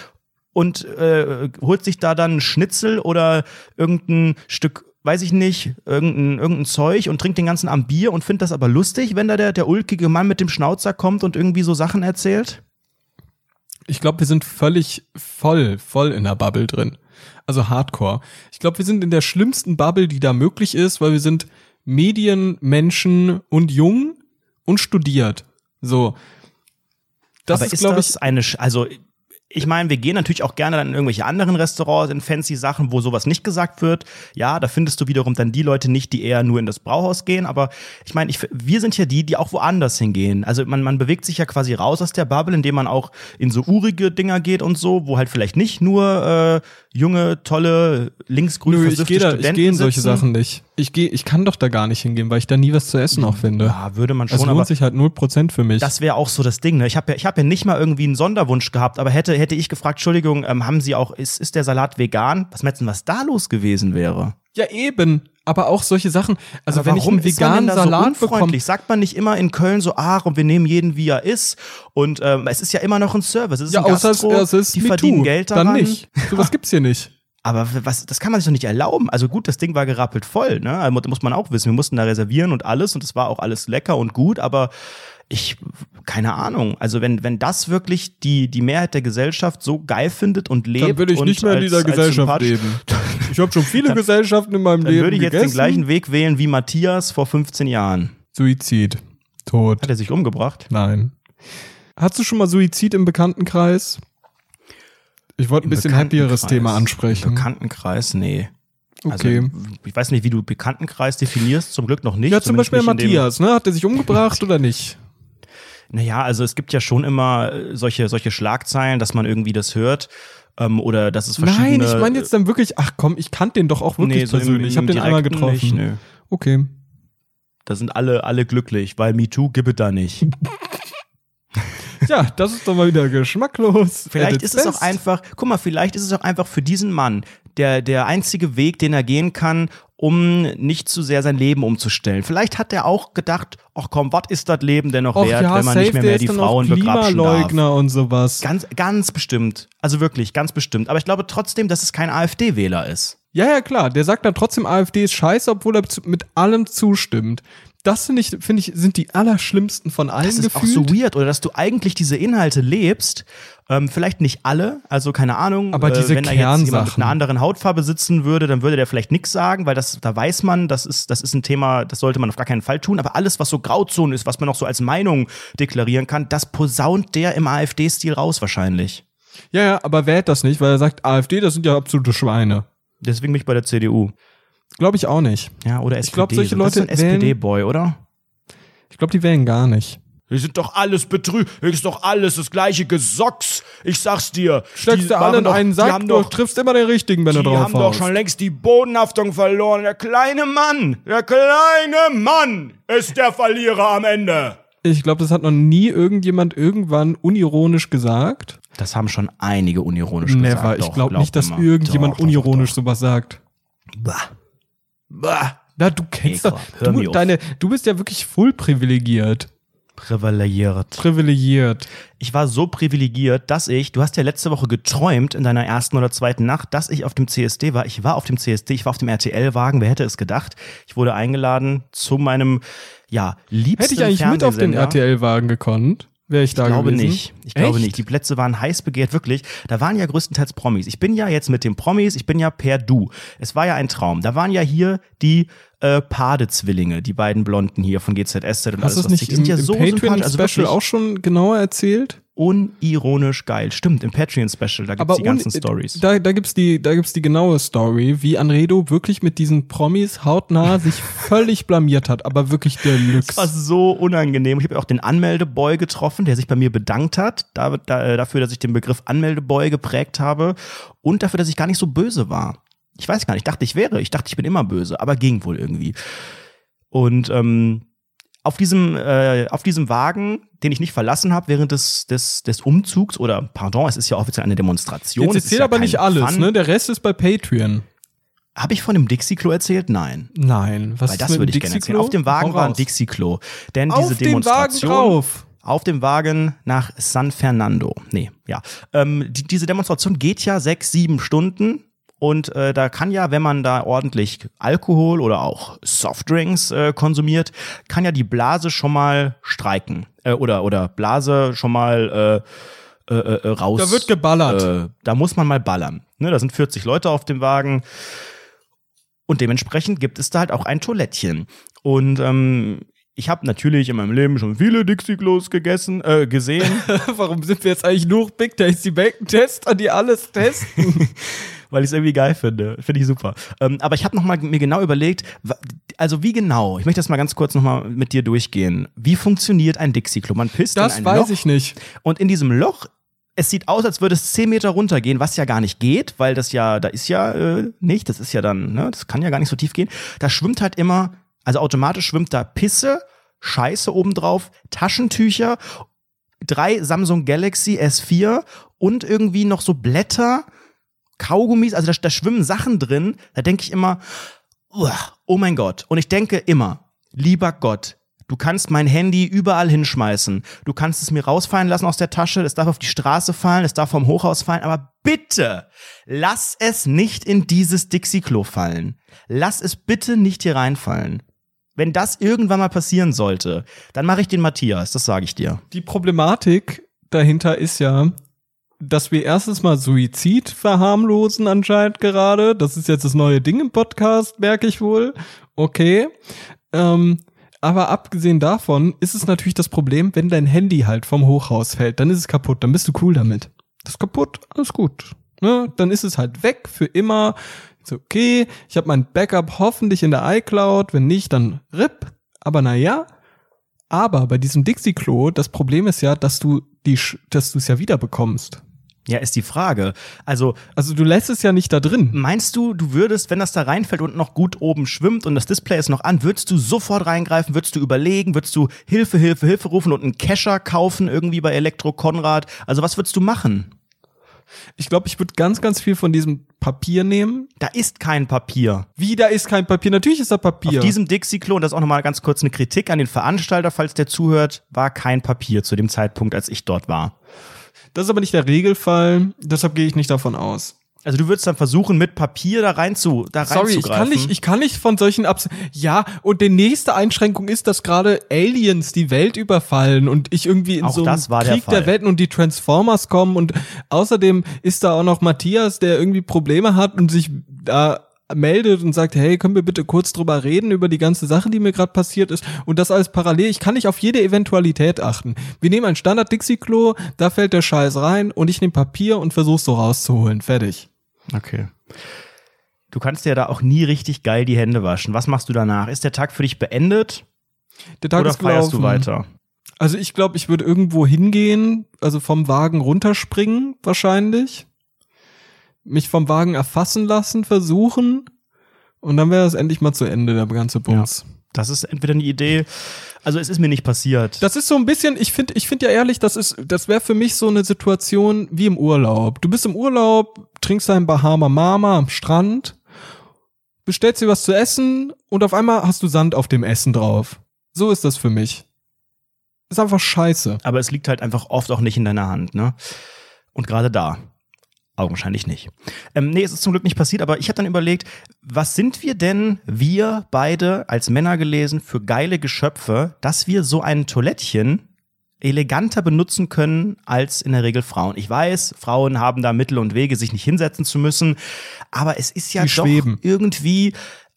und äh, holt sich da dann Schnitzel oder irgendein Stück, weiß ich nicht, irgendein, irgendein Zeug und trinkt den ganzen Abend Bier und findet das aber lustig, wenn da der, der ulkige Mann mit dem Schnauzer kommt und irgendwie so Sachen erzählt?
Ich glaube, wir sind völlig voll, voll in der Bubble drin. Also Hardcore. Ich glaube, wir sind in der schlimmsten Bubble, die da möglich ist, weil wir sind Medienmenschen und jung und studiert. So. Das
aber
ist,
ist,
glaube ich,
eine, Sch- also ich meine, wir gehen natürlich auch gerne dann in irgendwelche anderen Restaurants, in fancy Sachen, wo sowas nicht gesagt wird. Ja, da findest du wiederum dann die Leute nicht, die eher nur in das Brauhaus gehen. Aber ich meine, ich, wir sind ja die, die auch woanders hingehen. Also man, man bewegt sich ja quasi raus aus der Bubble, indem man auch in so urige Dinger geht und so, wo halt vielleicht nicht nur äh, junge, tolle, linksgrün
Nö, ich gehe da, ich gehe in solche
sitzen.
Sachen nicht. Ich gehe, ich kann doch da gar nicht hingehen, weil ich da nie was zu essen auch finde.
Ja, würde man schon,
lohnt
aber
sich halt 0% für mich.
Das wäre auch so das Ding. Ne? Ich habe ja, ich hab ja nicht mal irgendwie einen Sonderwunsch gehabt, aber hätte, hätte ich gefragt, Entschuldigung, ähm, haben Sie auch, ist, ist der Salat vegan? Was meinst du, was da los gewesen wäre?
ja, eben. Aber auch solche Sachen. Also
Aber
wenn ich einen veganen Salat
so
bekomme.
Sagt man nicht immer in Köln so, ach, und wir nehmen jeden, wie er ist. Und ähm, es ist ja immer noch ein Service. Es ist
Ja,
ein
außer
Gastro,
es ist
die verdienen Geld daran.
Dann nicht. Sowas gibt's hier nicht. *laughs*
Aber was, das kann man sich doch nicht erlauben. Also gut, das Ding war gerappelt voll, ne? Also muss man auch wissen. Wir mussten da reservieren und alles und es war auch alles lecker und gut, aber ich, keine Ahnung. Also wenn, wenn das wirklich die, die Mehrheit der Gesellschaft so geil findet und lebt.
Dann würde ich
und
nicht mehr in dieser Gesellschaft leben. Ich habe schon viele Gesellschaften in meinem
Dann
Leben
würde ich jetzt
gegessen.
den gleichen Weg wählen wie Matthias vor 15 Jahren.
Suizid. Tod.
Hat er sich umgebracht?
Nein. Hattest du schon mal Suizid im Bekanntenkreis? Ich wollte ein bisschen happieres. Thema ansprechen.
Bekanntenkreis, nee.
Okay.
Also, ich weiß nicht, wie du Bekanntenkreis definierst, zum Glück noch nicht.
ja, zum Beispiel Matthias, ne? Hat er sich umgebracht oder nicht? *laughs*
Naja, also es gibt ja schon immer äh, solche, solche Schlagzeilen, dass man irgendwie das hört. Ähm, oder dass es verschiedene...
Nein, ich meine jetzt dann wirklich, ach komm, ich kannte den doch auch wirklich
nee, so im-
persönlich. ich habe
im
den einmal getroffen.
Nicht, nö.
Okay.
Da sind alle, alle glücklich, weil MeToo gibt es da nicht. *laughs*
Ja, das ist doch mal wieder geschmacklos.
Vielleicht ist es auch einfach, guck mal, vielleicht ist es auch einfach für diesen Mann der, der einzige Weg, den er gehen kann, um nicht zu sehr sein Leben umzustellen. Vielleicht hat er auch gedacht, ach komm, was ist das Leben denn noch
Och
wert,
ja,
wenn man
safe,
nicht mehr, mehr die Frauen
auch
begrapschen darf.
Und sowas.
Ganz, ganz bestimmt. Also wirklich, ganz bestimmt. Aber ich glaube trotzdem, dass es kein AfD-Wähler ist.
Ja, ja, klar. Der sagt dann trotzdem, AfD ist scheiße, obwohl er mit allem zustimmt. Das finde ich, finde ich, sind die allerschlimmsten von allen
Das ist auch
gefühlt.
so weird, oder dass du eigentlich diese Inhalte lebst. Ähm, vielleicht nicht alle, also keine Ahnung.
Aber diese
wenn da jetzt jemand mit einer anderen Hautfarbe sitzen würde, dann würde der vielleicht nichts sagen, weil das, da weiß man, das ist, das ist ein Thema, das sollte man auf gar keinen Fall tun. Aber alles, was so Grauzone ist, was man noch so als Meinung deklarieren kann, das posaunt der im AfD-Stil raus wahrscheinlich.
ja, ja, aber wählt das nicht, weil er sagt, AfD, das sind ja absolute Schweine.
Deswegen bin ich bei der CDU.
Glaube ich auch nicht.
Ja, oder SPD.
glaub, solche
das ist
Leute
ein
wählen-
SPD-Boy, oder?
Ich glaube, die wählen gar nicht.
Die sind doch alles betrügt. Ist doch alles das gleiche Gesocks. Ich sag's dir.
Steckst du alle in einen Sack, du triffst immer den richtigen, wenn du
Die
drauf
haben doch
haust.
schon längst die Bodenhaftung verloren. Der kleine Mann, der kleine Mann ist der Verlierer am Ende.
Ich glaube, das hat noch nie irgendjemand irgendwann unironisch gesagt.
Das haben schon einige unironisch
Never. ich glaube nicht, dass irgendjemand unironisch sowas sagt.
Bah. Bah.
Na, du kennst
Ekelhaft.
doch, du, deine, du bist ja wirklich voll privilegiert.
Privilegiert.
Privilegiert.
Ich war so privilegiert, dass ich, du hast ja letzte Woche geträumt in deiner ersten oder zweiten Nacht, dass ich auf dem CSD war. Ich war auf dem CSD, ich war auf dem RTL-Wagen, wer hätte es gedacht? Ich wurde eingeladen zu meinem, ja, liebsten
Hätte ich eigentlich mit auf den. RTL-Wagen gekonnt? Wäre ich da
Ich glaube
gewesen?
nicht. Ich glaube
Echt?
nicht. Die Plätze waren heiß begehrt, wirklich. Da waren ja größtenteils Promis. Ich bin ja jetzt mit den Promis, ich bin ja per Du. Es war ja ein Traum. Da waren ja hier die äh, Pade-Zwillinge, die beiden Blonden hier von GZSZ und
Hast
alles,
es
was
nicht
die
im,
sind ja so sympathisch, also wirklich
auch schon genauer erzählt?
unironisch geil. Stimmt, im Patreon-Special, da gibt's
Aber
die ganzen Stories.
Da, da gibt's die, da gibt's die genaue Story, wie Anredo wirklich mit diesen Promis hautnah *laughs* sich völlig blamiert hat, aber wirklich
Das war so unangenehm. Ich habe auch den Anmeldeboy getroffen, der sich bei mir bedankt hat, da, da, äh, dafür, dass ich den Begriff Anmeldeboy geprägt habe und dafür, dass ich gar nicht so böse war. Ich weiß gar nicht, ich dachte, ich wäre. Ich dachte, ich bin immer böse, aber ging wohl irgendwie. Und ähm, auf diesem, äh, auf diesem Wagen, den ich nicht verlassen habe während des, des, des Umzugs, oder pardon, es ist ja offiziell eine Demonstration.
Jetzt
es ist
erzähl
ja
aber nicht alles,
Fun.
ne? Der Rest ist bei Patreon.
Habe ich von dem Dixie-Klo erzählt? Nein.
Nein, was
Weil
ist
das würde ich gerne erzählen. Auf dem Wagen war ein. Dixie-Klo. Denn
Auf
diese
den Wagen
Demonstration.
drauf.
Auf dem Wagen nach San Fernando. Nee, ja. Ähm, die, diese Demonstration geht ja sechs, sieben Stunden. Und äh, da kann ja, wenn man da ordentlich Alkohol oder auch Softdrinks äh, konsumiert, kann ja die Blase schon mal streiken. Äh, oder, oder Blase schon mal äh, äh, äh, raus.
Da wird geballert.
Äh, da muss man mal ballern. Ne, da sind 40 Leute auf dem Wagen. Und dementsprechend gibt es da halt auch ein Toilettchen. Und ähm, ich habe natürlich in meinem Leben schon viele Dixie-Klos gegessen, äh, gesehen. *laughs*
Warum sind wir jetzt eigentlich nur Big Tasty Bacon Tester, die alles testen? *laughs*
weil ich es irgendwie geil finde. Finde ich super. Ähm, aber ich habe noch mal mir genau überlegt, also wie genau, ich möchte das mal ganz kurz noch mal mit dir durchgehen. Wie funktioniert ein Dixie-Klo? Man pisst
Das
in ein
weiß
Loch
ich nicht.
und in diesem Loch, es sieht aus, als würde es 10 Meter runtergehen, was ja gar nicht geht, weil das ja, da ist ja äh, nicht, das ist ja dann, ne, das kann ja gar nicht so tief gehen. Da schwimmt halt immer, also automatisch schwimmt da Pisse, Scheiße obendrauf, Taschentücher, drei Samsung Galaxy S4 und irgendwie noch so Blätter, Kaugummis, also da, da schwimmen Sachen drin, da denke ich immer, oh mein Gott. Und ich denke immer, lieber Gott, du kannst mein Handy überall hinschmeißen. Du kannst es mir rausfallen lassen aus der Tasche, es darf auf die Straße fallen, es darf vom Hochhaus fallen, aber bitte, lass es nicht in dieses Dixie-Klo fallen. Lass es bitte nicht hier reinfallen. Wenn das irgendwann mal passieren sollte, dann mache ich den Matthias, das sage ich dir.
Die Problematik dahinter ist ja, dass wir erstens mal Suizid verharmlosen anscheinend gerade. Das ist jetzt das neue Ding im Podcast, merke ich wohl. Okay. Ähm, aber abgesehen davon ist es natürlich das Problem, wenn dein Handy halt vom Hochhaus fällt, dann ist es kaputt, dann bist du cool damit. Das ist kaputt, alles gut. Ne? Dann ist es halt weg für immer. Ist okay, ich habe mein Backup hoffentlich in der iCloud, wenn nicht, dann RIP. Aber naja, aber bei diesem Dixie-Klo, das Problem ist ja, dass du die, dass du es ja wieder bekommst.
Ja, ist die Frage. Also,
Also du lässt es ja nicht da drin.
Meinst du, du würdest, wenn das da reinfällt und noch gut oben schwimmt und das Display ist noch an, würdest du sofort reingreifen, würdest du überlegen, würdest du Hilfe, Hilfe, Hilfe rufen und einen Kescher kaufen irgendwie bei Elektro Konrad? Also was würdest du machen?
Ich glaube, ich würde ganz, ganz viel von diesem Papier nehmen.
Da ist kein Papier.
Wie, da ist kein Papier. Natürlich ist da Papier.
Auf diesem Dixie-Klo, und das ist auch nochmal ganz kurz eine Kritik an den Veranstalter, falls der zuhört, war kein Papier zu dem Zeitpunkt, als ich dort war.
das ist aber nicht der Regelfall, deshalb gehe ich nicht davon aus.
Also du würdest dann versuchen, mit Papier da rein zu, da
Sorry, ich kann nicht, ich kann nicht von solchen Abs. Ja, und die nächste Einschränkung ist, dass gerade Aliens die Welt überfallen und ich irgendwie in
Auch
so einem
der
Krieg der,
Fall.
Welten und die Transformers kommen und außerdem ist da auch noch Matthias, der irgendwie Probleme hat und sich da meldet und sagt, hey, können wir bitte kurz drüber reden über die ganze Sache, die mir gerade passiert ist und das alles parallel. Ich kann nicht auf jede Eventualität achten. Wir nehmen ein Standard Dixie Klo, da fällt der Scheiß rein und ich nehme Papier und versuch's so rauszuholen. Fertig.
Okay. Du kannst dir da auch nie richtig geil die Hände waschen. Was machst du danach? Ist der Tag für dich beendet
Der Tag
oder
ist
feierst du
gelaufen.
weiter?
Also ich glaube, ich würde irgendwo hingehen, also vom Wagen runterspringen wahrscheinlich, mich vom Wagen erfassen lassen, versuchen und dann wäre es endlich mal zu Ende, der ganze Bums.
Das ist entweder eine Idee, also es ist mir nicht passiert.
Das ist so ein bisschen, ich finde, ich finde ja ehrlich, das ist, das wäre für mich so eine Situation wie im Urlaub. Du bist im Urlaub, trinkst dein Bahama Mama am Strand, bestellst dir was zu essen und auf einmal hast du Sand auf dem Essen drauf. So ist das für mich. Ist einfach scheiße.
Aber es liegt halt einfach oft auch nicht in deiner Hand, ne? Und gerade da. Augenscheinlich nicht. Ähm, nee, es ist zum Glück nicht passiert, aber ich habe dann überlegt, was sind wir denn, wir beide als Männer gelesen, für geile Geschöpfe, dass wir so ein Toilettchen eleganter benutzen können als in der Regel Frauen. Ich weiß, Frauen haben da Mittel und Wege, sich nicht hinsetzen zu müssen, aber es ist ja
Die
doch
schweben.
irgendwie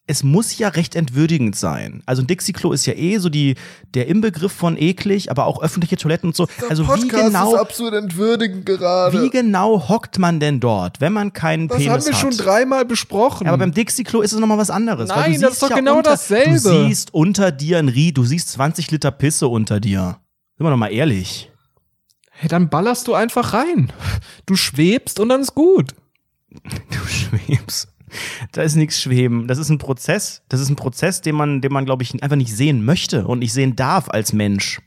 es muss ja recht entwürdigend sein. Also ein Dixie-Klo ist ja eh so die, der Inbegriff von eklig, aber auch öffentliche Toiletten und so. also wie genau,
absolut entwürdigend gerade.
wie genau hockt man denn dort, wenn man keinen
das
Penis
haben wir
hat?
schon dreimal besprochen.
Ja, aber beim Dixie-Klo ist es nochmal was anderes.
Nein, das ist doch
ja
genau
unter,
dasselbe.
Du siehst unter dir ein Rie, du siehst 20 Liter Pisse unter dir. Sind wir doch mal ehrlich.
hey, dann ballerst du einfach rein. Du schwebst und dann ist gut. *laughs*
Du schwebst. Da ist nichts schweben. Das ist ein Prozess. Das ist ein Prozess, den man, den man, glaube ich, einfach nicht sehen möchte und nicht sehen darf als Mensch.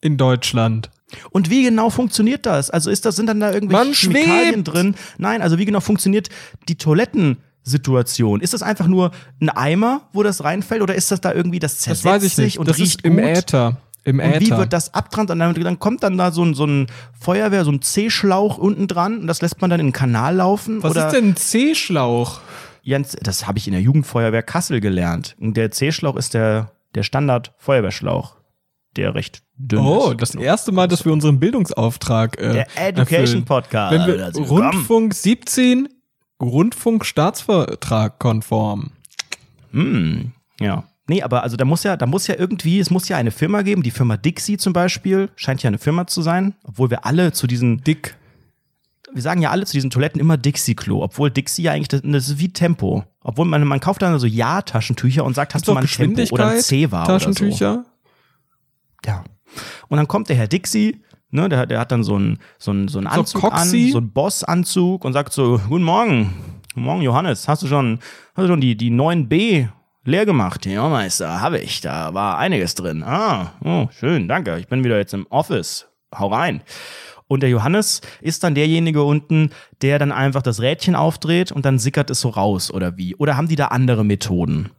In Deutschland.
Und wie genau funktioniert das? Also ist das, sind dann da irgendwelche Chemikalien drin? Nein, also wie genau funktioniert die Toilettensituation? Ist das einfach nur ein Eimer, wo das reinfällt, oder ist das da irgendwie das
Das
zersetzt
weiß ich
sich
nicht.
und
das
riecht
ist im
gut?
Äther. Im
Und
Äther.
wie wird das abtransportiert? Und dann, dann kommt dann da so ein, so ein Feuerwehr, so ein C-Schlauch unten dran und das lässt man dann in den Kanal laufen?
Was
oder?
ist denn ein C-Schlauch?
Jens, das habe ich in der Jugendfeuerwehr Kassel gelernt. Und der C-Schlauch ist der, der Standard-Feuerwehrschlauch, der recht dünn
Oh,
ist.
das erste Mal, dass wir unseren Bildungsauftrag äh,
Der Education
erfüllen.
Podcast.
Wenn wir
Herzlich willkommen.
Rundfunk 17, Rundfunkstaatsvertrag konform.
Hm, ja. Nee, aber also da muss ja, da muss ja irgendwie, es muss ja eine Firma geben, die Firma Dixie zum Beispiel, scheint ja eine Firma zu sein, obwohl wir alle zu diesen,
Dick.
wir sagen ja alle zu diesen Toiletten immer Dixie-Klo, obwohl Dixie ja eigentlich, das, das ist wie Tempo. Obwohl man, man kauft dann so Ja-Taschentücher und sagt, hast du mal ein Tempo oder ein
Geschwindigkeit,
Zewa oder so.
Taschentücher.
Ja. Und dann kommt der Herr Dixie, ne, der, der hat dann so einen so einen, so einen
So
Anzug an,
Coxy.
so einen Boss-Anzug und sagt so, guten Morgen, guten Morgen Johannes, hast du schon, hast du schon die, die 9b leer gemacht? Ja, Meister, habe ich, da war einiges drin. Ah, oh, schön, danke, ich bin wieder jetzt im Office, hau rein. Und der Johannes ist dann derjenige unten, der dann einfach das Rädchen aufdreht und dann sickert es so raus oder wie? Oder haben die da andere Methoden?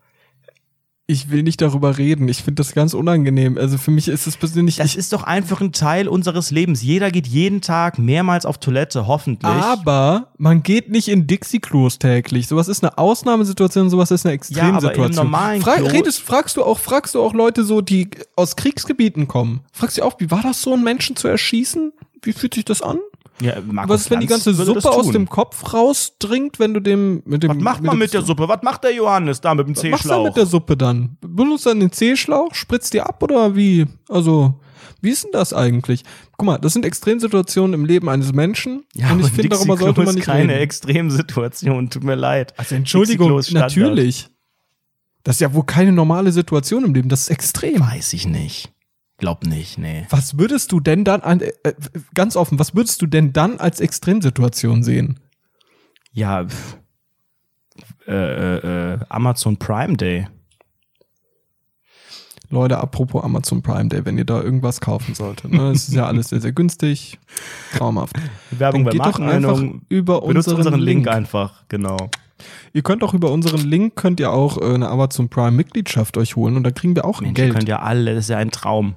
Ich will nicht darüber reden. Ich finde das ganz unangenehm. Also für mich ist es persönlich.
Das ist doch einfach ein Teil unseres Lebens. Jeder geht jeden Tag mehrmals auf Toilette, hoffentlich.
aber man geht nicht in Dixie-Klos täglich. Sowas ist eine Ausnahmesituation, sowas ist eine Extremsituation.
im normalen
Fra redest, fragst du auch, fragst du auch Leute so, die aus Kriegsgebieten kommen. Fragst du auch, wie war das so, einen Menschen zu erschießen? Wie fühlt sich das an?
Ja, Markus
Was ist, wenn die
Lanz
ganze
das
Suppe aus
tun.
dem Kopf rausdringt, wenn du dem mit dem
Was macht man mit der Suppe? Was macht der Johannes da mit dem
Was machst du denn
C-Schlauch?
mit der Suppe dann? Benutzt dann den C-Schlauch? Spritzt die ab oder wie? Also, wie ist denn das eigentlich? Guck mal, das sind Extremsituationen im Leben eines Menschen.
Ja,
und ich
aber
finde, darüber
Dixie-Klo
sollte man
ist
nicht
keine
reden.
Extremsituation, tut mir leid.
Also Entschuldigung, natürlich. Das ist ja wohl keine normale Situation im Leben. Das ist extrem.
Weiß ich nicht. Glaub nicht, nee.
Was würdest du denn dann, an, äh, äh, ganz offen, was würdest du denn dann als Extremsituation sehen?
Ja, pff. äh, äh, äh, Amazon Prime Day.
Leute, apropos Amazon Prime Day, wenn ihr da irgendwas kaufen solltet. Ne? Es ist ja alles sehr, sehr günstig. Traumhaft.
Werbung
Dann
bei
geht doch einfach über unseren,
unseren Link.
Link.
einfach, genau.
Ihr könnt auch über unseren Link, könnt ihr auch äh, eine Amazon Prime Mitgliedschaft euch holen und da kriegen wir auch
Mensch, ihr
Geld.
könnt ja alle, das ist ja ein Traum.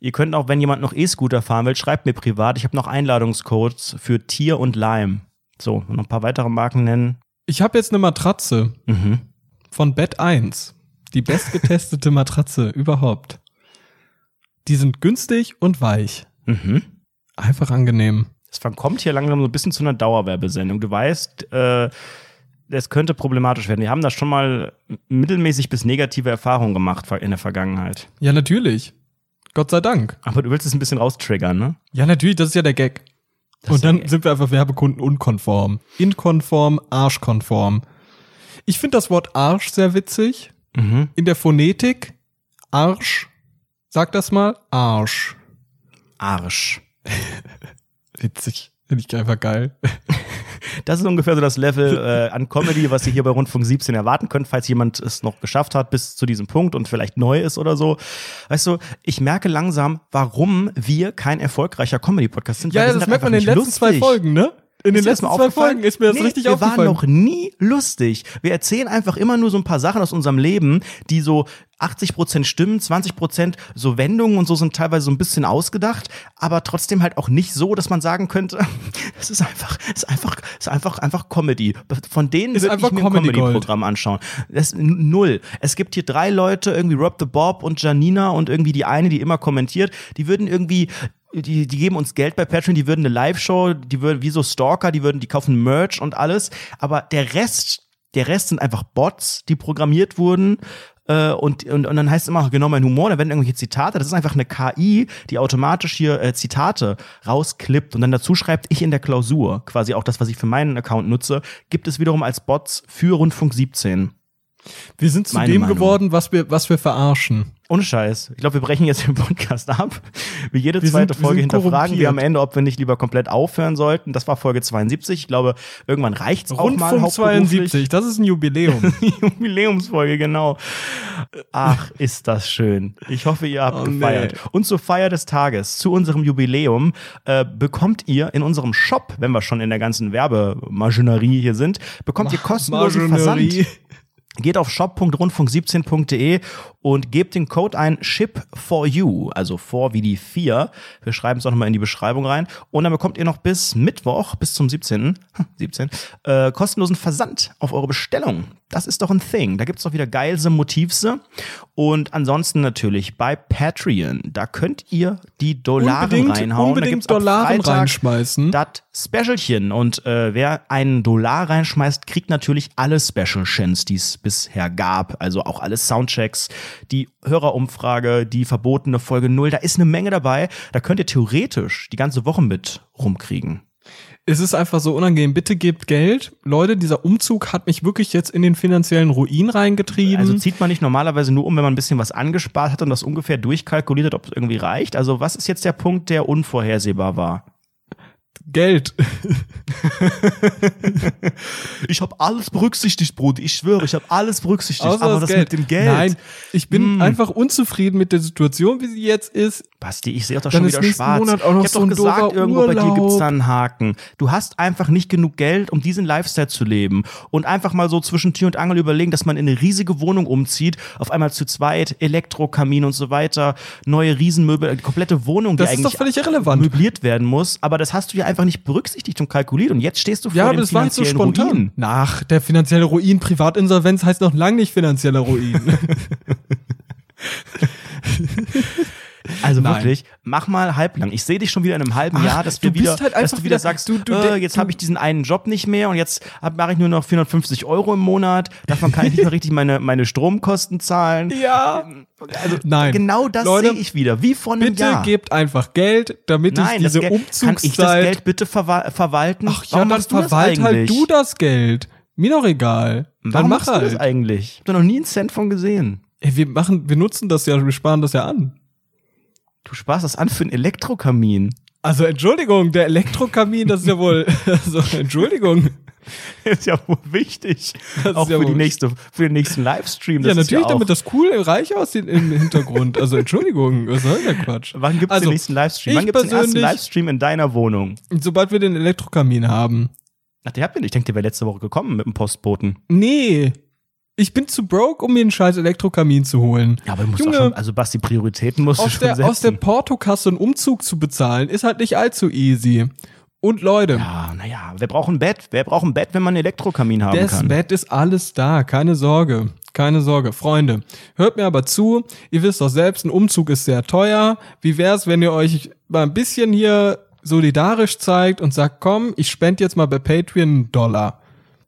Ihr könnt auch, wenn jemand noch E-Scooter fahren will, schreibt mir privat. Ich habe noch Einladungscodes für Tier und Lime. So, noch ein paar weitere Marken nennen.
Ich habe jetzt eine Matratze
Mhm.
von Bett 1. Die bestgetestete *laughs* Matratze überhaupt. Die sind günstig und weich.
Mhm.
Einfach angenehm.
Es verkommt hier langsam so ein bisschen zu einer Dauerwerbesendung. Du weißt, äh, es könnte problematisch werden. Wir haben da schon mal mittelmäßig bis negative Erfahrungen gemacht in der Vergangenheit.
Ja, natürlich. Gott sei Dank.
Aber du willst es ein bisschen raustriggern, ne?
Ja, natürlich, das ist ja der Gag.
Das
und dann
Gag.
sind wir einfach Werbekunden unkonform. Inkonform, arschkonform. Ich finde das Wort Arsch sehr witzig.
Mhm.
In der Phonetik, Arsch. Sag das mal, Arsch.
Arsch. *laughs*
Witzig. Finde ich einfach geil. *laughs*
Das ist ungefähr so das Level *laughs* äh, an Comedy, was ihr hier bei Rundfunk 17 erwarten könnt, falls jemand es noch geschafft hat bis zu diesem Punkt und vielleicht neu ist oder so. Weißt du, ich merke langsam, warum wir kein erfolgreicher Comedy-Podcast sind.
Ja, das merkt man in den letzten
nicht
zwei
lustig.
Folgen, ne? In den letzten zwei? Folgen ist mir das
nee,
richtig
wir
aufgefallen.
waren noch nie lustig. Wir erzählen einfach immer nur so ein paar Sachen aus unserem Leben, die so 80% stimmen, 20% so Wendungen und so sind teilweise so ein bisschen ausgedacht, aber trotzdem halt auch nicht so, dass man sagen könnte, *laughs* es ist einfach, es ist einfach, es ist einfach, einfach Comedy. Von denen
Ist
würde ich
einfach
mir ein. Comedy-Programm anschauen. Das null. Es gibt hier drei Leute, irgendwie Rob the Bob und Janina und irgendwie die eine, die immer kommentiert, die würden irgendwie die, die geben uns Geld bei Patreon, die würden eine Live-Show, die würden wie so Stalker, die würden, die kaufen Merch und alles. Aber der Rest, der Rest sind einfach Bots, die programmiert wurden. Äh, und, und, und dann heißt es immer, genau mein Humor, da werden irgendwelche Zitate. Das ist einfach eine KI, die automatisch hier äh, Zitate rausklippt und dann dazu schreibt, ich in der Klausur, quasi auch das, was ich für meinen Account nutze, gibt es wiederum als Bots für Rundfunk 17.
Wir sind zu
Meine
dem
Meinung.
geworden, was wir, was wir verarschen.
Ohne Scheiß. Ich glaube, wir brechen jetzt den Podcast ab. Wie jede
Wir
zweite
sind- wir
Folge
sind
hinterfragen wir am. Ende, ob wir nicht lieber komplett aufhören sollten. Das war Folge 72. Ich glaube, irgendwann reicht's auch mal
Rundfunk
hauptberuflich.
72, das ist ein Jubiläum. *laughs*
Jubiläumsfolge, genau. Ach, ist das schön. Ich hoffe, ihr habt
Oh,
gefeiert.
nee.
Und zur Feier des Tages, zu unserem Jubiläum, äh, bekommt ihr in unserem Shop, wenn wir schon in der ganzen Werbemaschinerie hier sind, bekommt ihr kostenlosen Versand. Geht auf shop.rundfunk17.de und gebt den Code ein Ship for you, also for wie die 4. Wir schreiben es auch nochmal in die Beschreibung rein. Und dann bekommt ihr noch bis Mittwoch, bis zum 17. 17 äh, kostenlosen Versand auf eure Bestellung. Das ist doch ein Thing. Da gibt's doch wieder geilse Motivse. Und ansonsten natürlich bei Patreon. Da könnt ihr die Dollaren
Unbedingt,
reinhauen. da
unbedingt
ab
Dollaren reinschmeißen.
das Specialchen. Und äh, wer einen Dollar reinschmeißt, kriegt natürlich alle Specialchens, die es bisher gab. Also auch alle Soundchecks, die Hörerumfrage, die verbotene Folge 0. Da ist eine Menge dabei. Da könnt ihr theoretisch die ganze Woche mit rumkriegen.
Es ist einfach so unangenehm. Bitte gebt Geld. Leute, dieser Umzug hat mich wirklich jetzt in den finanziellen Ruin reingetrieben.
Also zieht man nicht normalerweise nur um, wenn man ein bisschen was angespart hat und das ungefähr durchkalkuliert hat, ob es irgendwie reicht? Also was ist jetzt der Punkt, der unvorhersehbar war?
Geld.
Ich habe alles berücksichtigt, Bruder. Ich schwöre, ich habe alles berücksichtigt.
Außer Nein, ich bin
Hm.
einfach unzufrieden mit der Situation, wie sie jetzt ist.
Basti, ich sehe doch
Dann
schon wieder schwarz.
Monat auch noch
ich hab
so
doch gesagt, irgendwo bei dir
Urlaub.
gibt's da einen Haken. Du hast einfach nicht genug Geld, um diesen Lifestyle zu leben. Und einfach mal so zwischen Tür und Angel überlegen, dass man in eine riesige Wohnung umzieht, auf einmal zu zweit, Elektrokamin und so weiter, neue Riesenmöbel, eine komplette Wohnung, die
Das ist
eigentlich
doch völlig irrelevant.
möbliert werden muss. Aber das hast du ja einfach nicht berücksichtigt und kalkuliert. Und jetzt stehst du vor
Ja,
dem
aber das war jetzt so spontan.
Ruin.
Nach der finanzielle Ruin, Privatinsolvenz heißt noch lange nicht finanzieller Ruin. *laughs*
Also
Nein.
wirklich, mach mal halblang. Ich sehe dich schon wieder in einem halben
Ach,
Jahr, dass
du
wieder,
halt
dass du wieder sagst,
du- du-
äh, jetzt habe ich diesen einen Job nicht mehr und jetzt mache ich nur noch 450 Euro im Monat. Davon kann ich nicht mehr richtig meine, meine Stromkosten zahlen. *laughs*
ja.
Also
Nein.
genau das sehe ich wieder, wie vor einem
Bitte
Jahr.
gebt einfach Geld, damit
Nein,
ich
das
diese
Geld, kann ich das
Umzugszeit.
Geld bitte verwa verwalten?
Ach ja,
Warum
dann verwalt halt du das Geld. Mir doch egal. Dann
Warum
mach
machst du das
halt.
eigentlich? Ich hab da noch nie einen Cent von gesehen.
Ey, wir machen, wir nutzen das ja, wir sparen das ja an.
Du sparst das an für einen Elektrokamin.
Also Entschuldigung, der Elektrokamin, das ist ja wohl, *laughs* also Entschuldigung.
ist ja wohl wichtig.
Das
Auch
ja
für, die nächste, für den nächsten Livestream.
Ja, natürlich,
ja
damit das cool reich aussieht im Hintergrund. Also Entschuldigung, was soll der Quatsch?
Wann gibt's
Also,
den nächsten Livestream? Wann gibt's den ersten Livestream in deiner Wohnung?
Sobald wir den Elektrokamin haben.
Ach, der habt ihr nicht. Ich denke, der wäre letzte Woche gekommen mit dem Postboten.
Nee. Ich bin zu broke, um mir einen scheiß Elektrokamin zu holen.
Ja, aber du musst
Junge,
schon, also Basti, Prioritäten musst du schon
der,
setzen.
aus der Portokasse einen Umzug zu bezahlen, ist halt nicht allzu easy. Und Leute,
ja, naja, wer braucht ein Bett? Wer braucht ein Bett, wenn man einen Elektrokamin haben
das
kann?
Bett ist alles da, keine Sorge. Keine Sorge, Freunde. Hört mir aber zu, ihr wisst doch selbst, ein Umzug ist sehr teuer. Wie wär's, wenn ihr euch mal ein bisschen hier solidarisch zeigt und sagt, komm, ich spende jetzt mal bei Patreon einen Dollar.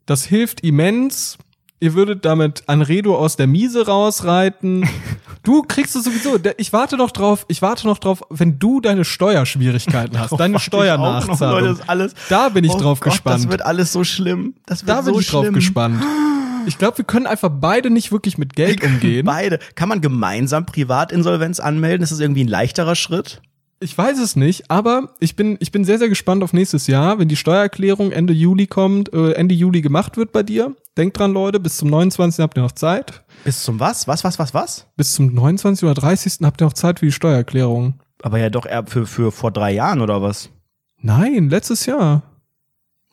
Das hilft immens. Ihr würdet damit Anredo aus der Miese rausreiten. *laughs* Du kriegst es sowieso. Ich warte noch drauf, ich warte noch drauf, wenn du deine Steuerschwierigkeiten hast, *laughs* deine
ich
Steuernachzahlung. Da bin ich
oh
drauf
Gott,
gespannt.
Das wird alles so schlimm. Das wird
Da bin
so
ich drauf
schlimm.
gespannt. Ich glaube, wir können einfach beide nicht wirklich mit Geld umgehen.
Beide. Kann man gemeinsam Privatinsolvenz anmelden? Ist das irgendwie ein leichterer Schritt?
Ich weiß es nicht, aber ich bin, ich bin sehr, sehr gespannt auf nächstes Jahr, wenn die Steuererklärung Ende Juli kommt, äh, Ende Juli gemacht wird bei dir. Denkt dran, Leute, bis zum 29. habt ihr noch Zeit.
Bis zum was? Was, was, was, was?
Bis zum 29. oder 30. habt ihr noch Zeit für die Steuererklärung.
Aber ja doch eher für, für vor drei Jahren oder was?
Nein, letztes Jahr.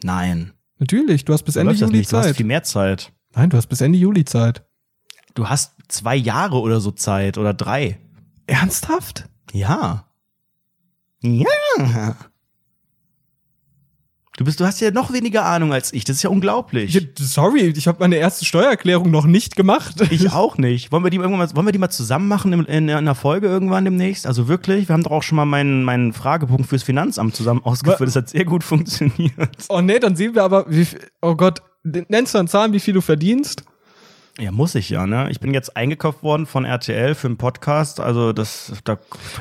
Nein.
Natürlich, du hast bis Ende Juli
nicht. Du hast
Zeit.
viel mehr Zeit.
Nein, du hast bis Ende Juli Zeit.
Du hast zwei Jahre oder so Zeit oder drei.
Ernsthaft?
Ja. Ja. Du bist, du hast ja noch weniger Ahnung als ich. Das ist ja unglaublich.
Ja, sorry, ich habe meine erste Steuererklärung noch nicht gemacht.
Ich *laughs* auch nicht. Wollen wir die irgendwann mal, wollen wir die mal zusammen machen in, in, einer Folge irgendwann demnächst? Also wirklich, wir haben doch auch schon mal meinen, meinen Fragebogen fürs Finanzamt zusammen ausgefüllt. Das hat sehr gut *laughs* funktioniert.
Oh nee, dann sehen wir aber, wie, oh Gott, nennst du an Zahlen, wie viel du verdienst?
Ja, muss ich ja, ne? Ich bin jetzt eingekauft worden von RTL für einen Podcast. Also das, da.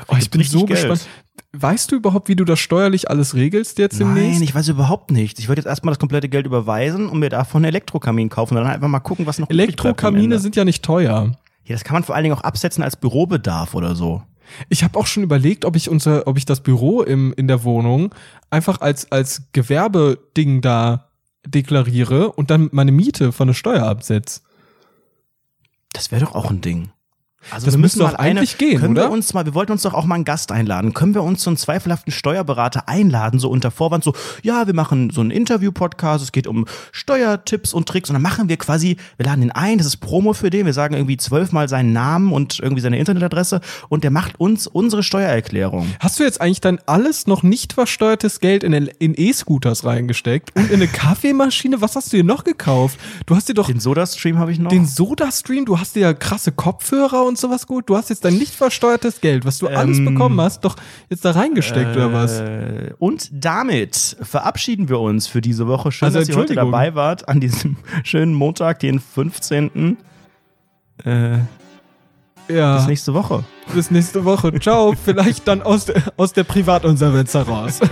Oh, ich bin so
Geld.
gespannt. Weißt du überhaupt, wie du das steuerlich alles regelst jetzt demnächst?
Nein, ich weiß überhaupt nicht. Ich würde jetzt erstmal das komplette Geld überweisen und mir davon einen Elektrokamin kaufen und dann einfach mal gucken, was noch
Elektrokamine sind ja nicht teuer.
Ja, das kann man vor allen Dingen auch absetzen als Bürobedarf oder so.
Ich habe auch schon überlegt, ob ich unser, ob ich das Büro im, in der Wohnung einfach als, als Gewerbeding da deklariere und dann meine Miete von der Steuer absetze.
Das wäre doch auch ein Ding. Also
Das
wir
müsste
müssen
doch
eine,
eigentlich gehen,
können
oder?
Wir uns mal, wir wollten uns doch auch mal einen Gast einladen. Können wir uns so einen zweifelhaften Steuerberater einladen, so unter Vorwand, so, ja, wir machen so einen Interview-Podcast, es geht um Steuertipps und Tricks und dann machen wir quasi, wir laden ihn ein, das ist Promo für den, wir sagen irgendwie zwölfmal seinen Namen und irgendwie seine Internetadresse und der macht uns unsere Steuererklärung.
Hast du jetzt eigentlich dein alles noch nicht versteuertes Geld in, in E-Scooters reingesteckt und in eine *laughs* Kaffeemaschine? Was hast du dir noch gekauft? Du hast dir doch
Den Soda-Stream habe ich noch.
den Soda-Stream, du hast dir ja krasse Kopfhörer und sowas gut. Du hast jetzt dein nicht versteuertes Geld, was du alles
Ähm,
bekommen hast, doch jetzt da reingesteckt oder was?
Äh, Und damit verabschieden wir uns für diese Woche. Schön,
Also,
dass ihr heute dabei wart an diesem *laughs* schönen Montag, den 15. Äh,
Ja,
bis nächste Woche.
bis nächste Woche. Ciao, *laughs* vielleicht dann aus der, aus der Privatinsolvenz heraus. *laughs*